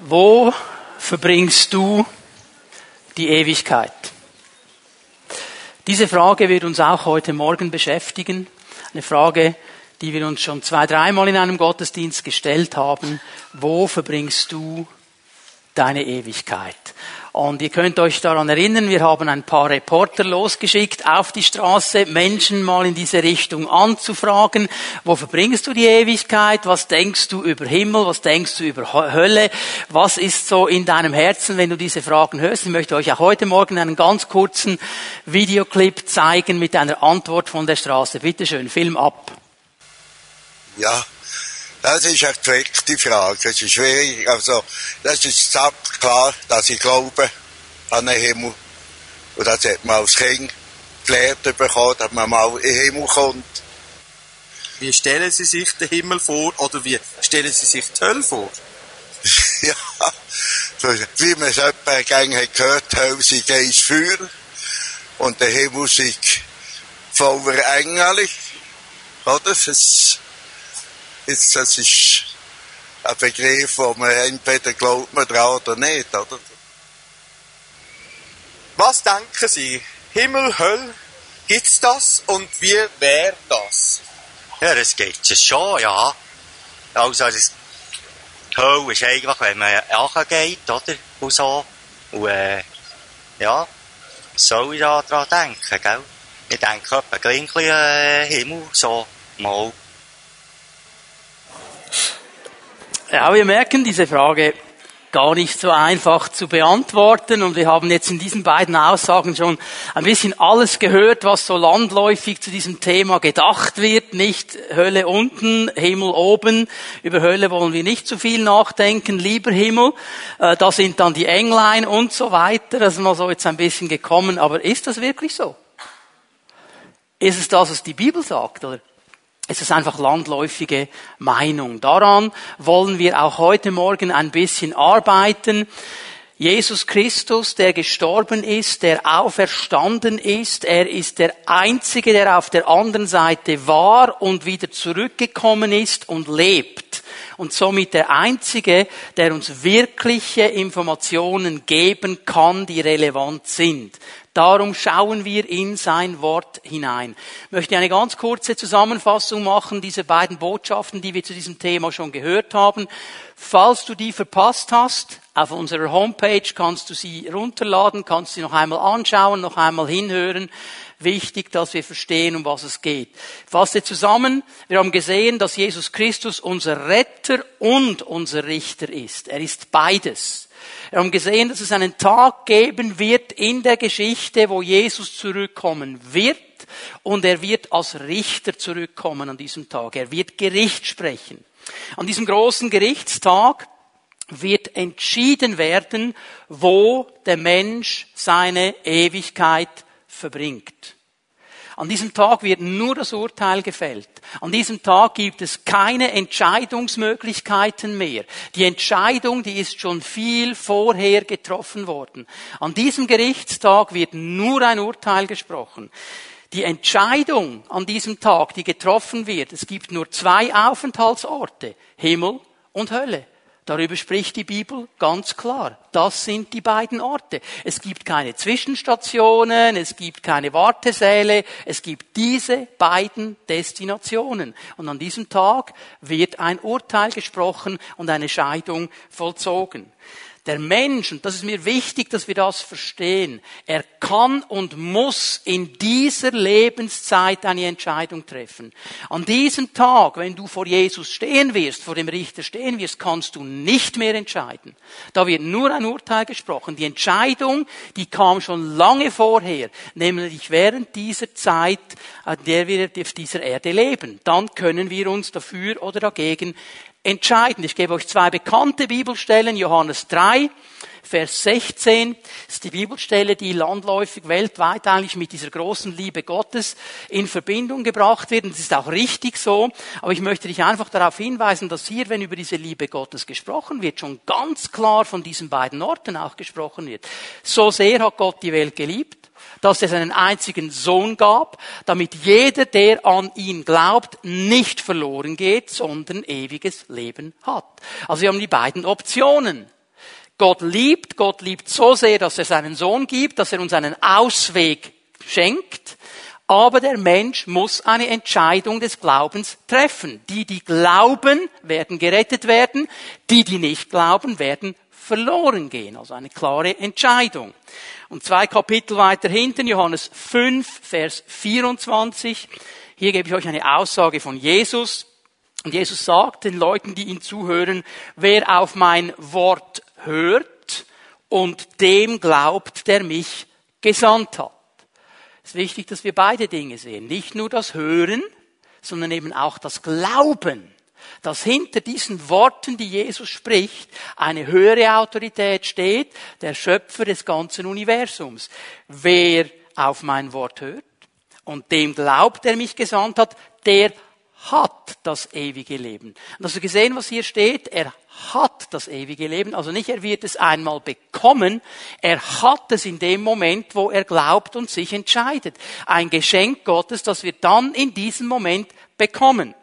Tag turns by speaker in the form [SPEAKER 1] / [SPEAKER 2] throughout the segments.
[SPEAKER 1] Wo verbringst du die Ewigkeit? Diese Frage wird uns auch heute Morgen beschäftigen. Eine Frage, die wir uns schon zwei, dreimal in einem Gottesdienst gestellt haben. Wo verbringst du deine Ewigkeit? Und ihr könnt euch daran erinnern, wir haben ein paar Reporter losgeschickt auf die Straße, Menschen mal in diese Richtung anzufragen. Wo verbringst du die Ewigkeit? Was denkst du über Himmel? Was denkst du über Hölle? Was ist so in deinem Herzen, wenn du diese Fragen hörst? Ich möchte euch auch heute Morgen einen ganz kurzen Videoclip zeigen mit einer Antwort von der Straße. Bitte schön, Film ab.
[SPEAKER 2] Ja, das ist eine gefleckte Frage. Es ist schwierig. Also, das ist klar, dass ich glaube an den Himmel. Und das hat man als Kind gelernt bekommen, dass man mal in den Himmel kommt.
[SPEAKER 3] Wie stellen Sie sich den Himmel vor oder wie stellen Sie sich die Hölle vor?
[SPEAKER 2] ja, wie man es etwa gerne gehört hat, Hölle sei eins Feuer und der Himmel sei voller Engel. Oder? Das, Jetzt, das ist ein Begriff, wo man entweder glaubt man dran oder nicht, oder?
[SPEAKER 3] Was denken Sie? Himmel, Hölle, gibt's das und wie wäre das?
[SPEAKER 4] Ja, das gibt es schon, ja. Also, das Hölle ist eigentlich, wenn man geht, oder? Und so. Und, äh, ja, soll ich da dran denken, gell? Ich denke etwa gleich äh, Himmel, so, mal.
[SPEAKER 1] Ja, wir merken diese Frage gar nicht so einfach zu beantworten und wir haben jetzt in diesen beiden Aussagen schon ein bisschen alles gehört, was so landläufig zu diesem Thema gedacht wird. Nicht Hölle unten, Himmel oben. Über Hölle wollen wir nicht zu viel nachdenken, lieber Himmel. Äh, da sind dann die Englein und so weiter. Das ist mal so jetzt ein bisschen gekommen. Aber ist das wirklich so? Ist es das, was die Bibel sagt? Oder es ist einfach landläufige Meinung. Daran wollen wir auch heute Morgen ein bisschen arbeiten. Jesus Christus, der gestorben ist, der auferstanden ist, er ist der Einzige, der auf der anderen Seite war und wieder zurückgekommen ist und lebt. Und somit der Einzige, der uns wirkliche Informationen geben kann, die relevant sind. Darum schauen wir in sein Wort hinein. Ich möchte eine ganz kurze Zusammenfassung machen dieser beiden Botschaften, die wir zu diesem Thema schon gehört haben. Falls du die verpasst hast, auf unserer Homepage kannst du sie runterladen, kannst sie noch einmal anschauen, noch einmal hinhören. Wichtig, dass wir verstehen, um was es geht. Fasse zusammen. Wir haben gesehen, dass Jesus Christus unser Retter und unser Richter ist. Er ist beides. Wir haben gesehen, dass es einen Tag geben wird in der Geschichte, wo Jesus zurückkommen wird und er wird als Richter zurückkommen an diesem Tag. Er wird Gericht sprechen. An diesem großen Gerichtstag wird entschieden werden, wo der Mensch seine Ewigkeit verbringt. An diesem Tag wird nur das Urteil gefällt. An diesem Tag gibt es keine Entscheidungsmöglichkeiten mehr. Die Entscheidung, die ist schon viel vorher getroffen worden. An diesem Gerichtstag wird nur ein Urteil gesprochen. Die Entscheidung an diesem Tag, die getroffen wird, es gibt nur zwei Aufenthaltsorte, Himmel und Hölle. Darüber spricht die Bibel ganz klar. Das sind die beiden Orte. Es gibt keine Zwischenstationen, es gibt keine Wartesäle, es gibt diese beiden Destinationen. Und an diesem Tag wird ein Urteil gesprochen und eine Scheidung vollzogen. Der Mensch, und das ist mir wichtig, dass wir das verstehen, er kann und muss in dieser Lebenszeit eine Entscheidung treffen. An diesem Tag, wenn du vor Jesus stehen wirst, vor dem Richter stehen wirst, kannst du nicht mehr entscheiden. Da wird nur ein Urteil gesprochen. Die Entscheidung, die kam schon lange vorher, nämlich während dieser Zeit, an der wir auf dieser Erde leben. Dann können wir uns dafür oder dagegen entscheidend. Ich gebe euch zwei bekannte Bibelstellen. Johannes 3, Vers 16 ist die Bibelstelle, die landläufig weltweit eigentlich mit dieser großen Liebe Gottes in Verbindung gebracht wird. Und das ist auch richtig so. Aber ich möchte dich einfach darauf hinweisen, dass hier, wenn über diese Liebe Gottes gesprochen wird, schon ganz klar von diesen beiden Orten auch gesprochen wird. So sehr hat Gott die Welt geliebt dass es einen einzigen Sohn gab, damit jeder, der an ihn glaubt, nicht verloren geht, sondern ewiges Leben hat. Also wir haben die beiden Optionen. Gott liebt, Gott liebt so sehr, dass er seinen Sohn gibt, dass er uns einen Ausweg schenkt. Aber der Mensch muss eine Entscheidung des Glaubens treffen. Die, die glauben, werden gerettet werden. Die, die nicht glauben, werden verloren gehen. Also eine klare Entscheidung. Und zwei Kapitel weiter hinten, Johannes 5, Vers 24. Hier gebe ich euch eine Aussage von Jesus. Und Jesus sagt den Leuten, die ihn zuhören, wer auf mein Wort hört und dem glaubt, der mich gesandt hat. Es ist wichtig, dass wir beide Dinge sehen. Nicht nur das Hören, sondern eben auch das Glauben. Dass hinter diesen Worten, die Jesus spricht, eine höhere Autorität steht, der Schöpfer des ganzen Universums. Wer auf mein Wort hört und dem glaubt, der mich gesandt hat, der hat das ewige Leben. Und hast du gesehen, was hier steht? Er hat das ewige Leben. Also nicht, er wird es einmal bekommen, er hat es in dem Moment, wo er glaubt und sich entscheidet. Ein Geschenk Gottes, das wir dann in diesem Moment bekommen.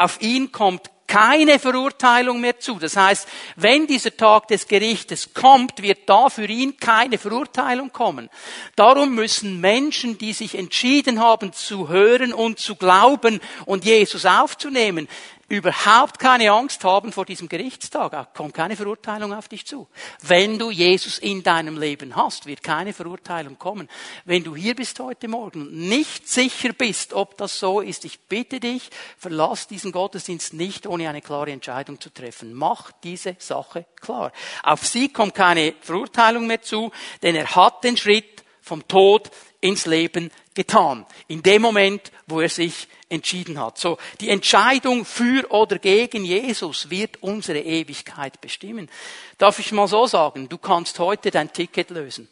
[SPEAKER 1] Auf ihn kommt keine Verurteilung mehr zu. Das heißt, wenn dieser Tag des Gerichtes kommt, wird da für ihn keine Verurteilung kommen. Darum müssen Menschen, die sich entschieden haben zu hören und zu glauben und Jesus aufzunehmen, überhaupt keine Angst haben vor diesem Gerichtstag. Da kommt keine Verurteilung auf dich zu. Wenn du Jesus in deinem Leben hast, wird keine Verurteilung kommen. Wenn du hier bist heute Morgen und nicht sicher bist, ob das so ist, ich bitte dich, verlass diesen Gottesdienst nicht, ohne eine klare Entscheidung zu treffen. Mach diese Sache klar. Auf sie kommt keine Verurteilung mehr zu, denn er hat den Schritt vom Tod ins Leben getan. In dem Moment, wo er sich entschieden hat. So, die Entscheidung für oder gegen Jesus wird unsere Ewigkeit bestimmen. Darf ich mal so sagen, du kannst heute dein Ticket lösen.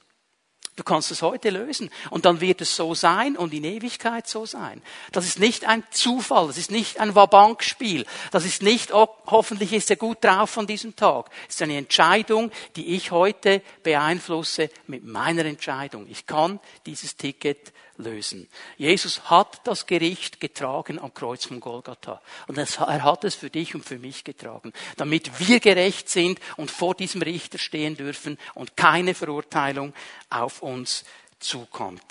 [SPEAKER 1] Du kannst es heute lösen und dann wird es so sein und in Ewigkeit so sein. Das ist nicht ein Zufall, das ist nicht ein Wabankspiel, das ist nicht, oh, hoffentlich ist er gut drauf von diesem Tag. Es ist eine Entscheidung, die ich heute beeinflusse mit meiner Entscheidung. Ich kann dieses Ticket lösen. Jesus hat das Gericht getragen am Kreuz von Golgatha. Und er hat es für dich und für mich getragen, damit wir gerecht sind und vor diesem Richter stehen dürfen und keine Verurteilung auf uns zukommt.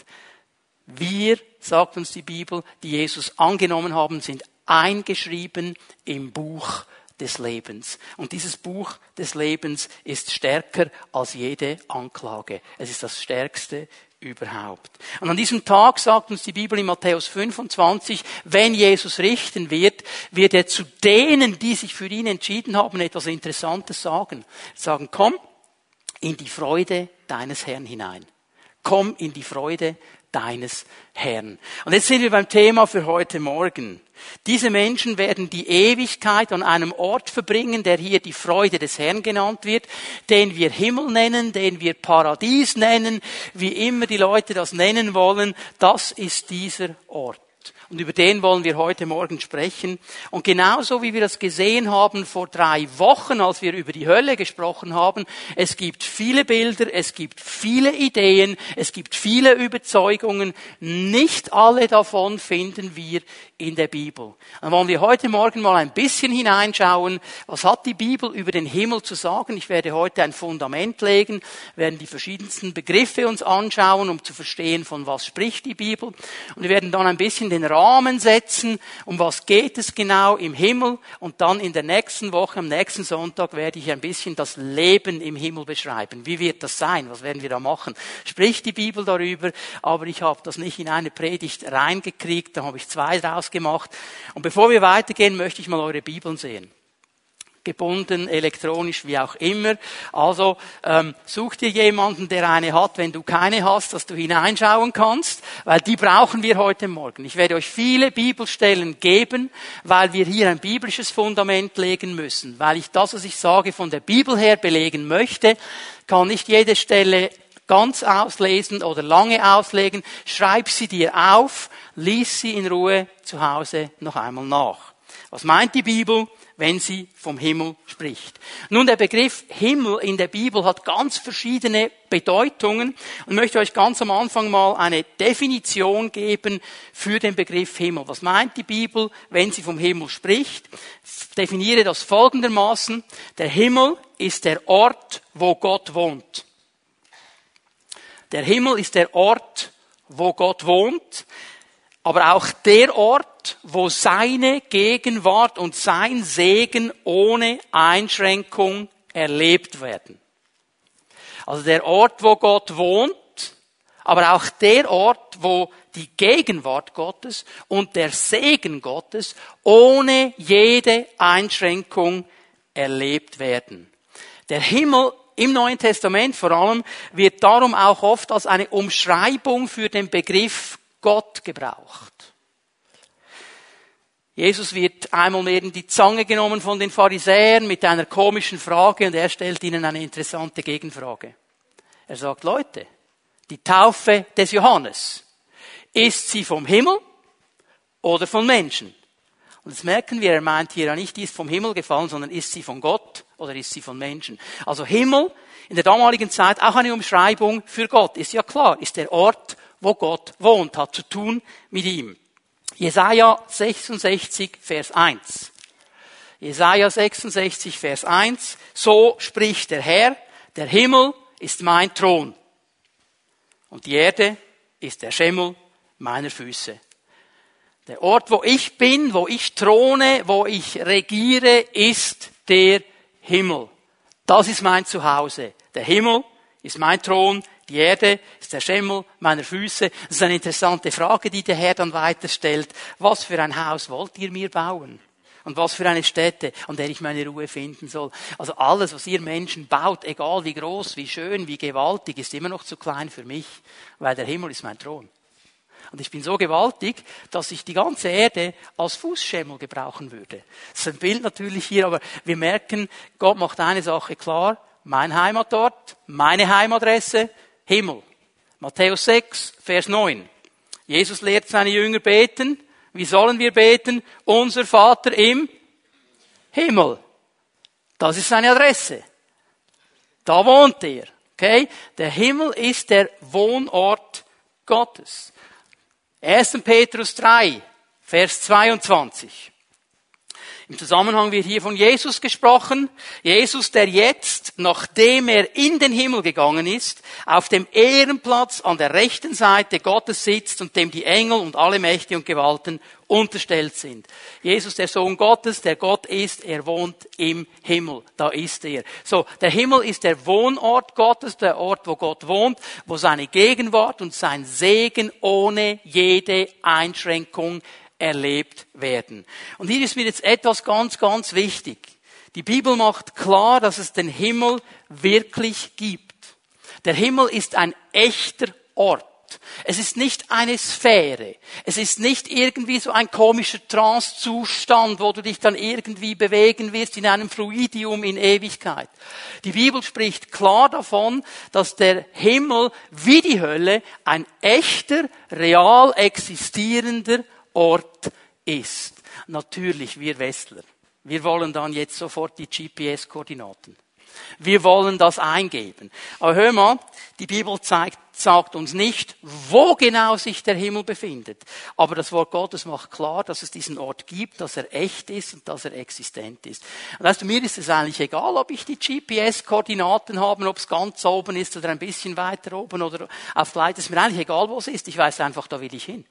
[SPEAKER 1] Wir, sagt uns die Bibel, die Jesus angenommen haben, sind eingeschrieben im Buch des Lebens. Und dieses Buch des Lebens ist stärker als jede Anklage. Es ist das stärkste überhaupt. Und an diesem Tag sagt uns die Bibel in Matthäus 25, wenn Jesus richten wird, wird er zu denen, die sich für ihn entschieden haben, etwas Interessantes sagen. Sagen, komm in die Freude deines Herrn hinein. Komm in die Freude deines Herrn. Und jetzt sind wir beim Thema für heute Morgen. Diese Menschen werden die Ewigkeit an einem Ort verbringen, der hier die Freude des Herrn genannt wird, den wir Himmel nennen, den wir Paradies nennen, wie immer die Leute das nennen wollen. Das ist dieser Ort. Und über den wollen wir heute Morgen sprechen. Und genauso wie wir das gesehen haben vor drei Wochen, als wir über die Hölle gesprochen haben, es gibt viele Bilder, es gibt viele Ideen, es gibt viele Überzeugungen. Nicht alle davon finden wir in der Bibel. Dann wollen wir heute Morgen mal ein bisschen hineinschauen, was hat die Bibel über den Himmel zu sagen. Ich werde heute ein Fundament legen, werden die verschiedensten Begriffe uns anschauen, um zu verstehen, von was spricht die Bibel. Und wir werden dann ein bisschen den Rahmen setzen, um was geht es genau im Himmel. Und dann in der nächsten Woche, am nächsten Sonntag, werde ich ein bisschen das Leben im Himmel beschreiben. Wie wird das sein? Was werden wir da machen? Spricht die Bibel darüber, aber ich habe das nicht in eine Predigt reingekriegt, da habe ich zwei draus gemacht. Und bevor wir weitergehen, möchte ich mal eure Bibeln sehen gebunden, elektronisch, wie auch immer. Also ähm, such dir jemanden, der eine hat, wenn du keine hast, dass du hineinschauen kannst, weil die brauchen wir heute Morgen. Ich werde euch viele Bibelstellen geben, weil wir hier ein biblisches Fundament legen müssen, weil ich das, was ich sage, von der Bibel her belegen möchte, kann nicht jede Stelle ganz auslesen oder lange auslegen. Schreib sie dir auf, lies sie in Ruhe zu Hause noch einmal nach. Was meint die Bibel? wenn sie vom Himmel spricht. Nun, der Begriff Himmel in der Bibel hat ganz verschiedene Bedeutungen und möchte euch ganz am Anfang mal eine Definition geben für den Begriff Himmel. Was meint die Bibel, wenn sie vom Himmel spricht? Ich definiere das folgendermaßen. Der Himmel ist der Ort, wo Gott wohnt. Der Himmel ist der Ort, wo Gott wohnt, aber auch der Ort, wo seine Gegenwart und sein Segen ohne Einschränkung erlebt werden. Also der Ort, wo Gott wohnt, aber auch der Ort, wo die Gegenwart Gottes und der Segen Gottes ohne jede Einschränkung erlebt werden. Der Himmel im Neuen Testament vor allem wird darum auch oft als eine Umschreibung für den Begriff Gott gebraucht. Jesus wird einmal mehr in die Zange genommen von den Pharisäern mit einer komischen Frage und er stellt ihnen eine interessante Gegenfrage. Er sagt, Leute, die Taufe des Johannes, ist sie vom Himmel oder von Menschen? Und jetzt merken wir, er meint hier ja nicht, die ist vom Himmel gefallen, sondern ist sie von Gott oder ist sie von Menschen? Also Himmel in der damaligen Zeit auch eine Umschreibung für Gott. Ist ja klar, ist der Ort, wo Gott wohnt, hat zu tun mit ihm. Jesaja 66, Vers 1. Jesaja 66, Vers 1. So spricht der Herr, der Himmel ist mein Thron. Und die Erde ist der Schemmel meiner Füße. Der Ort, wo ich bin, wo ich throne, wo ich regiere, ist der Himmel. Das ist mein Zuhause. Der Himmel ist mein Thron, die Erde ist der Schemmel meiner Füße. Das ist eine interessante Frage, die der Herr dann weiter stellt. Was für ein Haus wollt ihr mir bauen? Und was für eine Stätte, an der ich meine Ruhe finden soll. Also alles, was ihr Menschen baut, egal wie groß, wie schön, wie gewaltig, ist immer noch zu klein für mich, weil der Himmel ist mein Thron. Und ich bin so gewaltig, dass ich die ganze Erde als Fußschemmel gebrauchen würde. Das ist ein Bild natürlich hier, aber wir merken, Gott macht eine Sache klar. Mein Heimatort, meine Heimadresse, Himmel. Matthäus 6, Vers 9. Jesus lehrt seine Jünger beten. Wie sollen wir beten? Unser Vater im Himmel. Das ist seine Adresse. Da wohnt er. Okay? Der Himmel ist der Wohnort Gottes. 1. Petrus 3, Vers 22. Im Zusammenhang wird hier von Jesus gesprochen. Jesus, der jetzt, nachdem er in den Himmel gegangen ist, auf dem Ehrenplatz an der rechten Seite Gottes sitzt und dem die Engel und alle Mächte und Gewalten unterstellt sind. Jesus, der Sohn Gottes, der Gott ist, er wohnt im Himmel. Da ist er. So, der Himmel ist der Wohnort Gottes, der Ort, wo Gott wohnt, wo seine Gegenwart und sein Segen ohne jede Einschränkung erlebt werden. Und hier ist mir jetzt etwas ganz, ganz wichtig. Die Bibel macht klar, dass es den Himmel wirklich gibt. Der Himmel ist ein echter Ort. Es ist nicht eine Sphäre. Es ist nicht irgendwie so ein komischer Trancezustand, wo du dich dann irgendwie bewegen wirst in einem Fluidium in Ewigkeit. Die Bibel spricht klar davon, dass der Himmel wie die Hölle ein echter, real existierender Ort ist. Natürlich, wir Westler. Wir wollen dann jetzt sofort die GPS-Koordinaten. Wir wollen das eingeben. Aber hör mal, die Bibel zeigt, sagt uns nicht, wo genau sich der Himmel befindet. Aber das Wort Gottes macht klar, dass es diesen Ort gibt, dass er echt ist und dass er existent ist. Weißt du, mir ist es eigentlich egal, ob ich die GPS-Koordinaten habe, ob es ganz oben ist oder ein bisschen weiter oben oder auf Gleit. Es ist mir eigentlich egal, wo es ist. Ich weiß einfach, da will ich hin.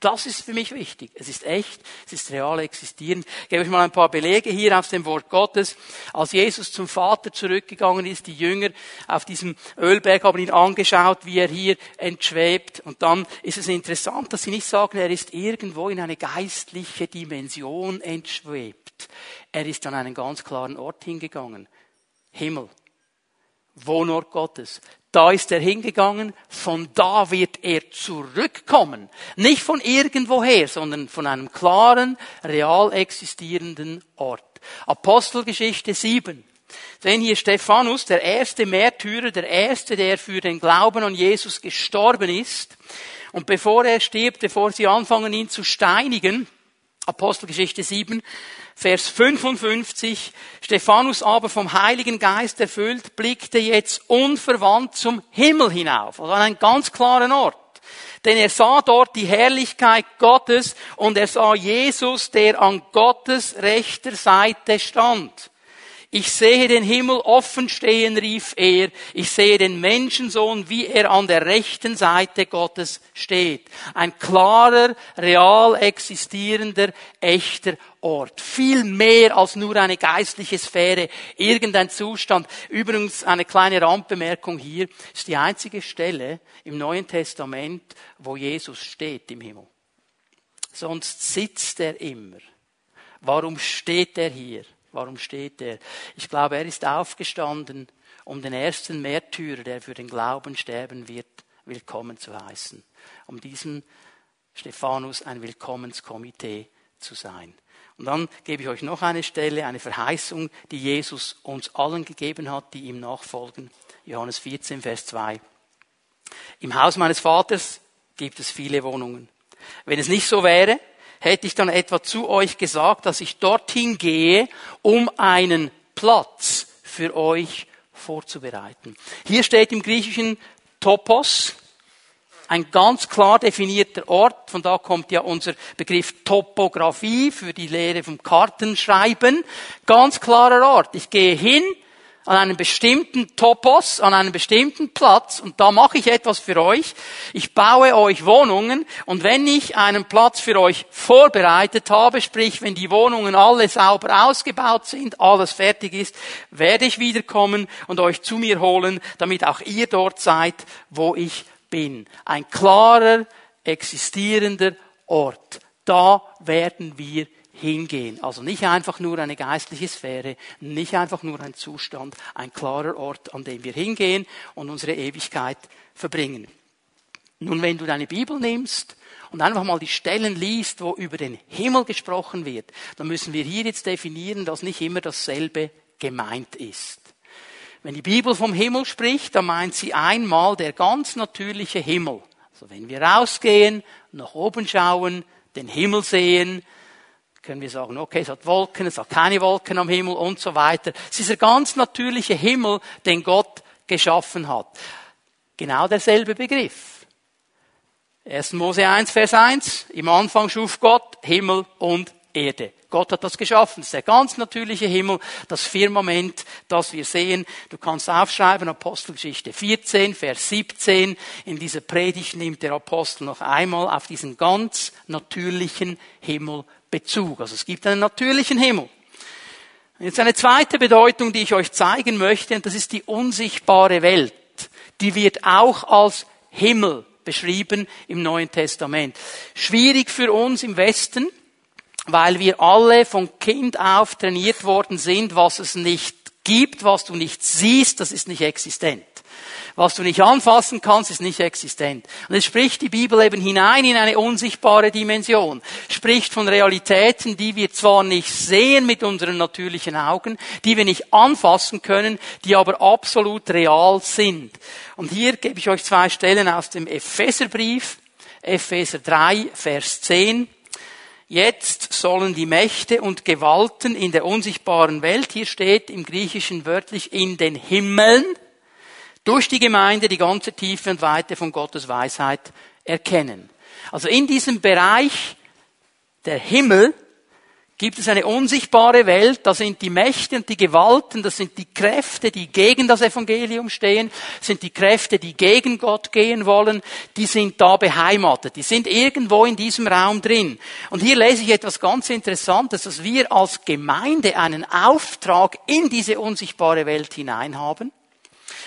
[SPEAKER 1] Das ist für mich wichtig. Es ist echt, es ist real existierend. Ich gebe euch mal ein paar Belege hier aus dem Wort Gottes. Als Jesus zum Vater zurückgegangen ist, die Jünger auf diesem Ölberg haben ihn angeschaut, wie er hier entschwebt. Und dann ist es interessant, dass sie nicht sagen, er ist irgendwo in eine geistliche Dimension entschwebt. Er ist an einen ganz klaren Ort hingegangen. Himmel. Wohnort Gottes. Da ist er hingegangen, von da wird er zurückkommen. Nicht von irgendwoher, sondern von einem klaren, real existierenden Ort. Apostelgeschichte 7. Sehen hier Stephanus, der erste Märtyrer, der erste, der für den Glauben an Jesus gestorben ist. Und bevor er stirbt, bevor sie anfangen, ihn zu steinigen, Apostelgeschichte 7, Vers 55. Stephanus aber vom Heiligen Geist erfüllt, blickte jetzt unverwandt zum Himmel hinauf, also an einen ganz klaren Ort. Denn er sah dort die Herrlichkeit Gottes und er sah Jesus, der an Gottes rechter Seite stand. Ich sehe den Himmel offen stehen, rief er. Ich sehe den Menschensohn, wie er an der rechten Seite Gottes steht. Ein klarer, real existierender, echter Ort. Viel mehr als nur eine geistliche Sphäre, irgendein Zustand. Übrigens eine kleine Randbemerkung hier, ist die einzige Stelle im Neuen Testament, wo Jesus steht im Himmel. Sonst sitzt er immer. Warum steht er hier? Warum steht er? Ich glaube, er ist aufgestanden, um den ersten Märtyrer, der für den Glauben sterben wird, willkommen zu heißen. Um diesem Stephanus ein Willkommenskomitee zu sein. Und dann gebe ich euch noch eine Stelle, eine Verheißung, die Jesus uns allen gegeben hat, die ihm nachfolgen. Johannes 14, Vers 2. Im Haus meines Vaters gibt es viele Wohnungen. Wenn es nicht so wäre, hätte ich dann etwa zu euch gesagt, dass ich dorthin gehe, um einen Platz für euch vorzubereiten. Hier steht im Griechischen Topos, ein ganz klar definierter Ort, von da kommt ja unser Begriff Topographie für die Lehre vom Kartenschreiben. Ganz klarer Ort. Ich gehe hin, an einem bestimmten Topos, an einem bestimmten Platz und da mache ich etwas für euch. Ich baue euch Wohnungen und wenn ich einen Platz für euch vorbereitet habe, sprich wenn die Wohnungen alle sauber ausgebaut sind, alles fertig ist, werde ich wiederkommen und euch zu mir holen, damit auch ihr dort seid, wo ich bin. Ein klarer, existierender Ort. Da werden wir hingehen. Also nicht einfach nur eine geistliche Sphäre, nicht einfach nur ein Zustand, ein klarer Ort, an dem wir hingehen und unsere Ewigkeit verbringen. Nun, wenn du deine Bibel nimmst und einfach mal die Stellen liest, wo über den Himmel gesprochen wird, dann müssen wir hier jetzt definieren, dass nicht immer dasselbe gemeint ist. Wenn die Bibel vom Himmel spricht, dann meint sie einmal der ganz natürliche Himmel. Also wenn wir rausgehen, nach oben schauen, den Himmel sehen, können wir sagen, okay, es hat Wolken, es hat keine Wolken am Himmel und so weiter. Es ist der ganz natürliche Himmel, den Gott geschaffen hat. Genau derselbe Begriff. 1. Mose 1, Vers 1. Im Anfang schuf Gott Himmel und Erde. Gott hat das geschaffen. Das ist der ganz natürliche Himmel, das Firmament, das wir sehen. Du kannst aufschreiben, Apostelgeschichte 14, Vers 17. In dieser Predigt nimmt der Apostel noch einmal auf diesen ganz natürlichen Himmel Bezug. Also es gibt einen natürlichen Himmel. Jetzt eine zweite Bedeutung, die ich euch zeigen möchte, und das ist die unsichtbare Welt. Die wird auch als Himmel beschrieben im Neuen Testament. Schwierig für uns im Westen, weil wir alle von Kind auf trainiert worden sind, was es nicht gibt, was du nicht siehst, das ist nicht existent. Was du nicht anfassen kannst, ist nicht existent. Und es spricht die Bibel eben hinein in eine unsichtbare Dimension. Spricht von Realitäten, die wir zwar nicht sehen mit unseren natürlichen Augen, die wir nicht anfassen können, die aber absolut real sind. Und hier gebe ich euch zwei Stellen aus dem Epheserbrief. Epheser 3, Vers 10. Jetzt sollen die Mächte und Gewalten in der unsichtbaren Welt, hier steht im Griechischen wörtlich in den Himmeln, durch die Gemeinde die ganze Tiefe und Weite von Gottes Weisheit erkennen. Also in diesem Bereich der Himmel gibt es eine unsichtbare Welt, da sind die Mächte und die Gewalten, das sind die Kräfte, die gegen das Evangelium stehen, sind die Kräfte, die gegen Gott gehen wollen, die sind da beheimatet, die sind irgendwo in diesem Raum drin. Und hier lese ich etwas ganz Interessantes, dass wir als Gemeinde einen Auftrag in diese unsichtbare Welt hinein haben.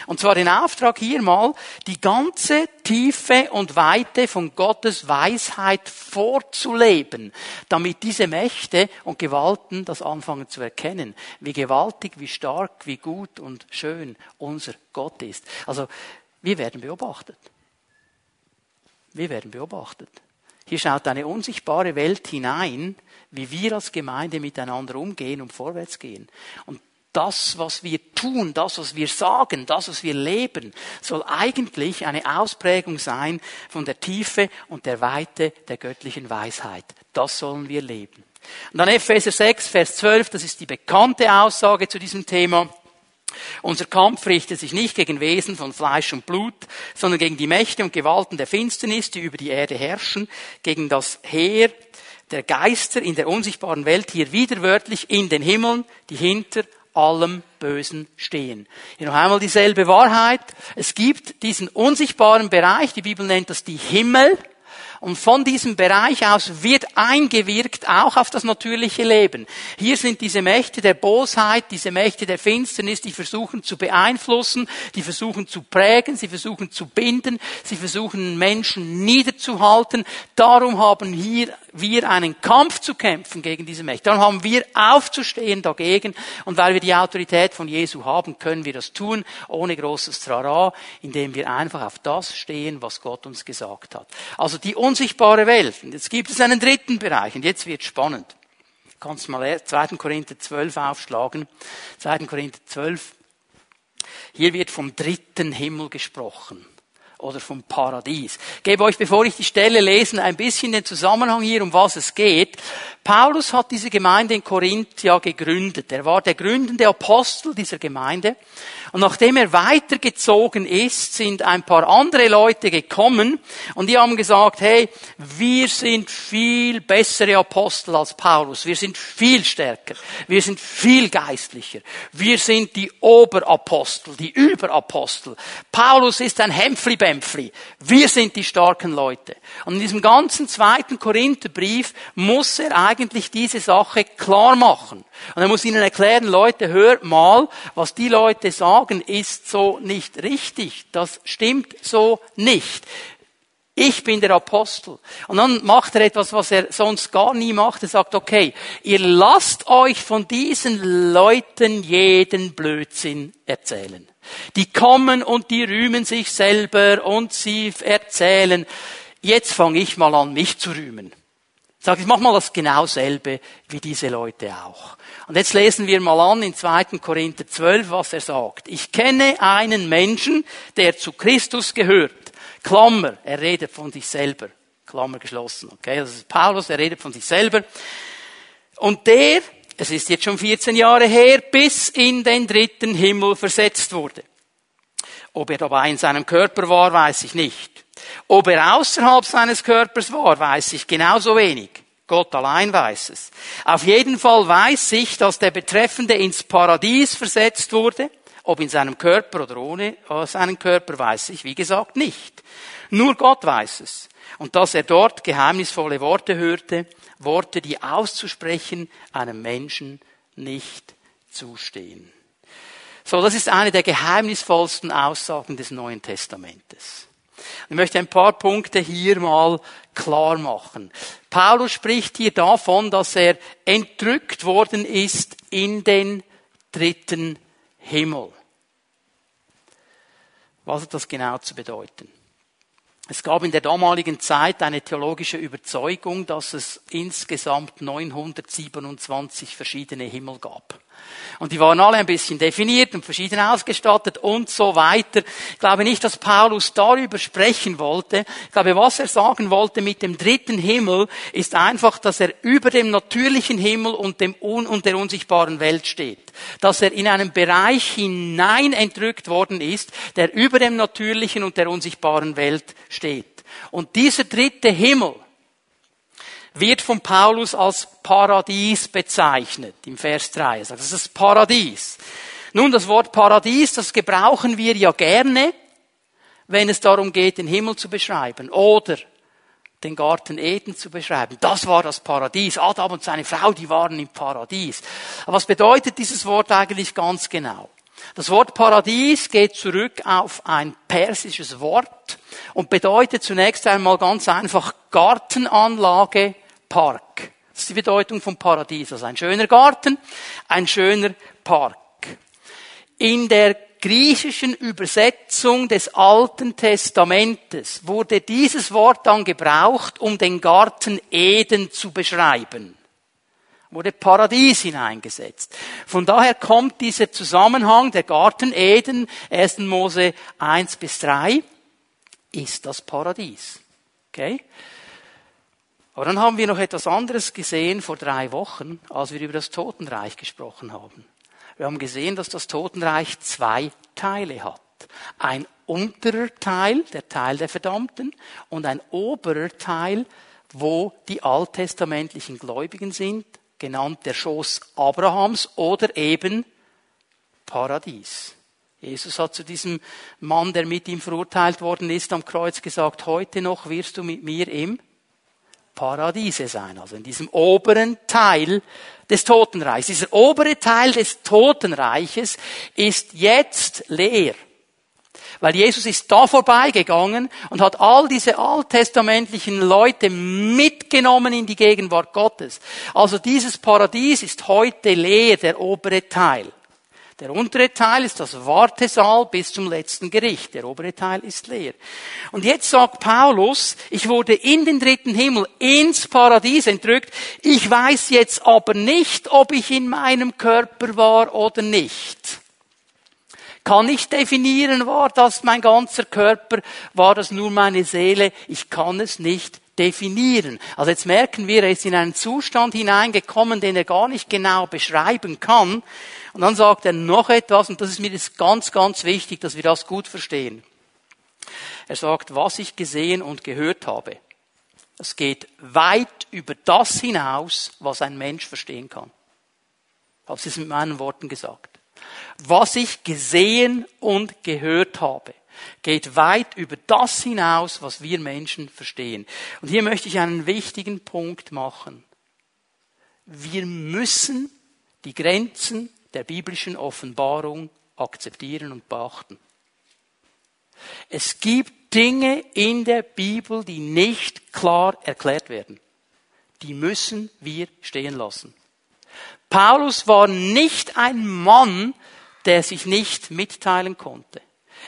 [SPEAKER 1] Und zwar den Auftrag hier mal, die ganze Tiefe und Weite von Gottes Weisheit vorzuleben, damit diese Mächte und Gewalten das anfangen zu erkennen, wie gewaltig, wie stark, wie gut und schön unser Gott ist. Also, wir werden beobachtet. Wir werden beobachtet. Hier schaut eine unsichtbare Welt hinein, wie wir als Gemeinde miteinander umgehen und vorwärts gehen. Und das, was wir tun, das, was wir sagen, das, was wir leben, soll eigentlich eine Ausprägung sein von der Tiefe und der Weite der göttlichen Weisheit. Das sollen wir leben. Und dann Epheser 6, Vers 12, das ist die bekannte Aussage zu diesem Thema. Unser Kampf richtet sich nicht gegen Wesen von Fleisch und Blut, sondern gegen die Mächte und Gewalten der Finsternis, die über die Erde herrschen, gegen das Heer der Geister in der unsichtbaren Welt, hier widerwörtlich in den Himmeln, die hinter allem Bösen stehen. Hier noch einmal dieselbe Wahrheit. Es gibt diesen unsichtbaren Bereich, die Bibel nennt das die Himmel, und von diesem Bereich aus wird eingewirkt auch auf das natürliche Leben. Hier sind diese Mächte der Bosheit, diese Mächte der Finsternis, die versuchen zu beeinflussen, die versuchen zu prägen, sie versuchen zu binden, sie versuchen Menschen niederzuhalten. Darum haben hier wir einen Kampf zu kämpfen gegen diese Mächte. Darum haben wir aufzustehen dagegen. Und weil wir die Autorität von Jesu haben, können wir das tun, ohne großes Trara, indem wir einfach auf das stehen, was Gott uns gesagt hat. Also die unsichtbare Welt. Und jetzt gibt es einen dritten Bereich. Und jetzt wird spannend. Du kannst mal 2. Korinther 12 aufschlagen. 2. Korinther 12. Hier wird vom dritten Himmel gesprochen oder vom Paradies. Ich gebe euch, bevor ich die Stelle lese, ein bisschen den Zusammenhang hier, um was es geht. Paulus hat diese Gemeinde in Korinth ja gegründet. Er war der gründende Apostel dieser Gemeinde. Und nachdem er weitergezogen ist, sind ein paar andere Leute gekommen und die haben gesagt, hey, wir sind viel bessere Apostel als Paulus. Wir sind viel stärker. Wir sind viel geistlicher. Wir sind die Oberapostel, die Überapostel. Paulus ist ein Hämpfli-Bämpfli. Wir sind die starken Leute. Und in diesem ganzen zweiten Korintherbrief muss er eigentlich diese Sache klar machen. Und er muss ihnen erklären, Leute, hört mal, was die Leute sagen, ist so nicht richtig. Das stimmt so nicht. Ich bin der Apostel. Und dann macht er etwas, was er sonst gar nie macht. Er sagt, okay, ihr lasst euch von diesen Leuten jeden Blödsinn erzählen. Die kommen und die rühmen sich selber und sie erzählen. Jetzt fange ich mal an, mich zu rühmen. Sag, ich mach mal das genau selbe wie diese Leute auch. Und jetzt lesen wir mal an in 2. Korinther 12, was er sagt. Ich kenne einen Menschen, der zu Christus gehört. Klammer, er redet von sich selber. Klammer geschlossen, okay? Das ist Paulus, er redet von sich selber. Und der, es ist jetzt schon 14 Jahre her, bis in den dritten Himmel versetzt wurde. Ob er dabei in seinem Körper war, weiß ich nicht. Ob er außerhalb seines Körpers war, weiß ich genauso wenig. Gott allein weiß es. Auf jeden Fall weiß ich, dass der Betreffende ins Paradies versetzt wurde. Ob in seinem Körper oder ohne seinen Körper, weiß ich, wie gesagt, nicht. Nur Gott weiß es. Und dass er dort geheimnisvolle Worte hörte, Worte, die auszusprechen einem Menschen nicht zustehen. So, das ist eine der geheimnisvollsten Aussagen des Neuen Testamentes. Ich möchte ein paar Punkte hier mal klar machen. Paulus spricht hier davon, dass er entrückt worden ist in den dritten Himmel. Was hat das genau zu bedeuten? Es gab in der damaligen Zeit eine theologische Überzeugung, dass es insgesamt 927 verschiedene Himmel gab. Und die waren alle ein bisschen definiert und verschieden ausgestattet und so weiter. Ich glaube nicht, dass Paulus darüber sprechen wollte. Ich glaube, was er sagen wollte mit dem dritten Himmel ist einfach, dass er über dem natürlichen Himmel und dem Un und der unsichtbaren Welt steht. Dass er in einen Bereich hinein entrückt worden ist, der über dem natürlichen und der unsichtbaren Welt steht. Und dieser dritte Himmel, wird von Paulus als Paradies bezeichnet, im Vers 3. Er sagt, das ist Paradies. Nun, das Wort Paradies, das gebrauchen wir ja gerne, wenn es darum geht, den Himmel zu beschreiben oder den Garten Eden zu beschreiben. Das war das Paradies. Adam und seine Frau, die waren im Paradies. Aber was bedeutet dieses Wort eigentlich ganz genau? Das Wort Paradies geht zurück auf ein persisches Wort und bedeutet zunächst einmal ganz einfach Gartenanlage, Park. Das ist die Bedeutung vom Paradies. Also ein schöner Garten, ein schöner Park. In der griechischen Übersetzung des Alten Testamentes wurde dieses Wort dann gebraucht, um den Garten Eden zu beschreiben. wurde Paradies hineingesetzt. Von daher kommt dieser Zusammenhang, der Garten Eden, 1. Mose 1 bis 3, ist das Paradies. Okay? Aber dann haben wir noch etwas anderes gesehen vor drei Wochen, als wir über das Totenreich gesprochen haben. Wir haben gesehen, dass das Totenreich zwei Teile hat. Ein unterer Teil, der Teil der Verdammten, und ein oberer Teil, wo die alttestamentlichen Gläubigen sind, genannt der Schoß Abrahams oder eben Paradies. Jesus hat zu diesem Mann, der mit ihm verurteilt worden ist, am Kreuz gesagt, heute noch wirst du mit mir im Paradiese sein, also in diesem oberen Teil des Totenreichs. Dieser obere Teil des Totenreiches ist jetzt leer. Weil Jesus ist da vorbeigegangen und hat all diese alttestamentlichen Leute mitgenommen in die Gegenwart Gottes. Also dieses Paradies ist heute leer, der obere Teil. Der untere Teil ist das Wartesaal bis zum letzten Gericht. Der obere Teil ist leer. Und jetzt sagt Paulus, ich wurde in den dritten Himmel, ins Paradies entrückt. Ich weiß jetzt aber nicht, ob ich in meinem Körper war oder nicht. Kann ich definieren, war das mein ganzer Körper, war das nur meine Seele? Ich kann es nicht definieren. Also jetzt merken wir, er ist in einen Zustand hineingekommen, den er gar nicht genau beschreiben kann. Und dann sagt er noch etwas, und das ist mir jetzt ganz, ganz wichtig, dass wir das gut verstehen. Er sagt, was ich gesehen und gehört habe. Es geht weit über das hinaus, was ein Mensch verstehen kann. Ich habe es mit meinen Worten gesagt. Was ich gesehen und gehört habe, geht weit über das hinaus, was wir Menschen verstehen. Und hier möchte ich einen wichtigen Punkt machen. Wir müssen die Grenzen der biblischen Offenbarung akzeptieren und beachten. Es gibt Dinge in der Bibel, die nicht klar erklärt werden. Die müssen wir stehen lassen. Paulus war nicht ein Mann, der sich nicht mitteilen konnte.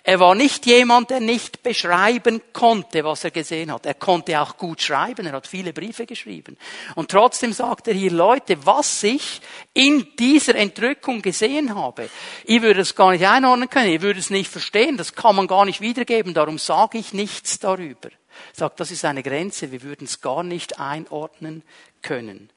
[SPEAKER 1] Er war nicht jemand, der nicht beschreiben konnte, was er gesehen hat. Er konnte auch gut schreiben, er hat viele Briefe geschrieben. Und trotzdem sagt er hier, Leute, was ich in dieser Entrückung gesehen habe, ich würde es gar nicht einordnen können, ich würde es nicht verstehen, das kann man gar nicht wiedergeben, darum sage ich nichts darüber. Sagt, das ist eine Grenze, wir würden es gar nicht einordnen können.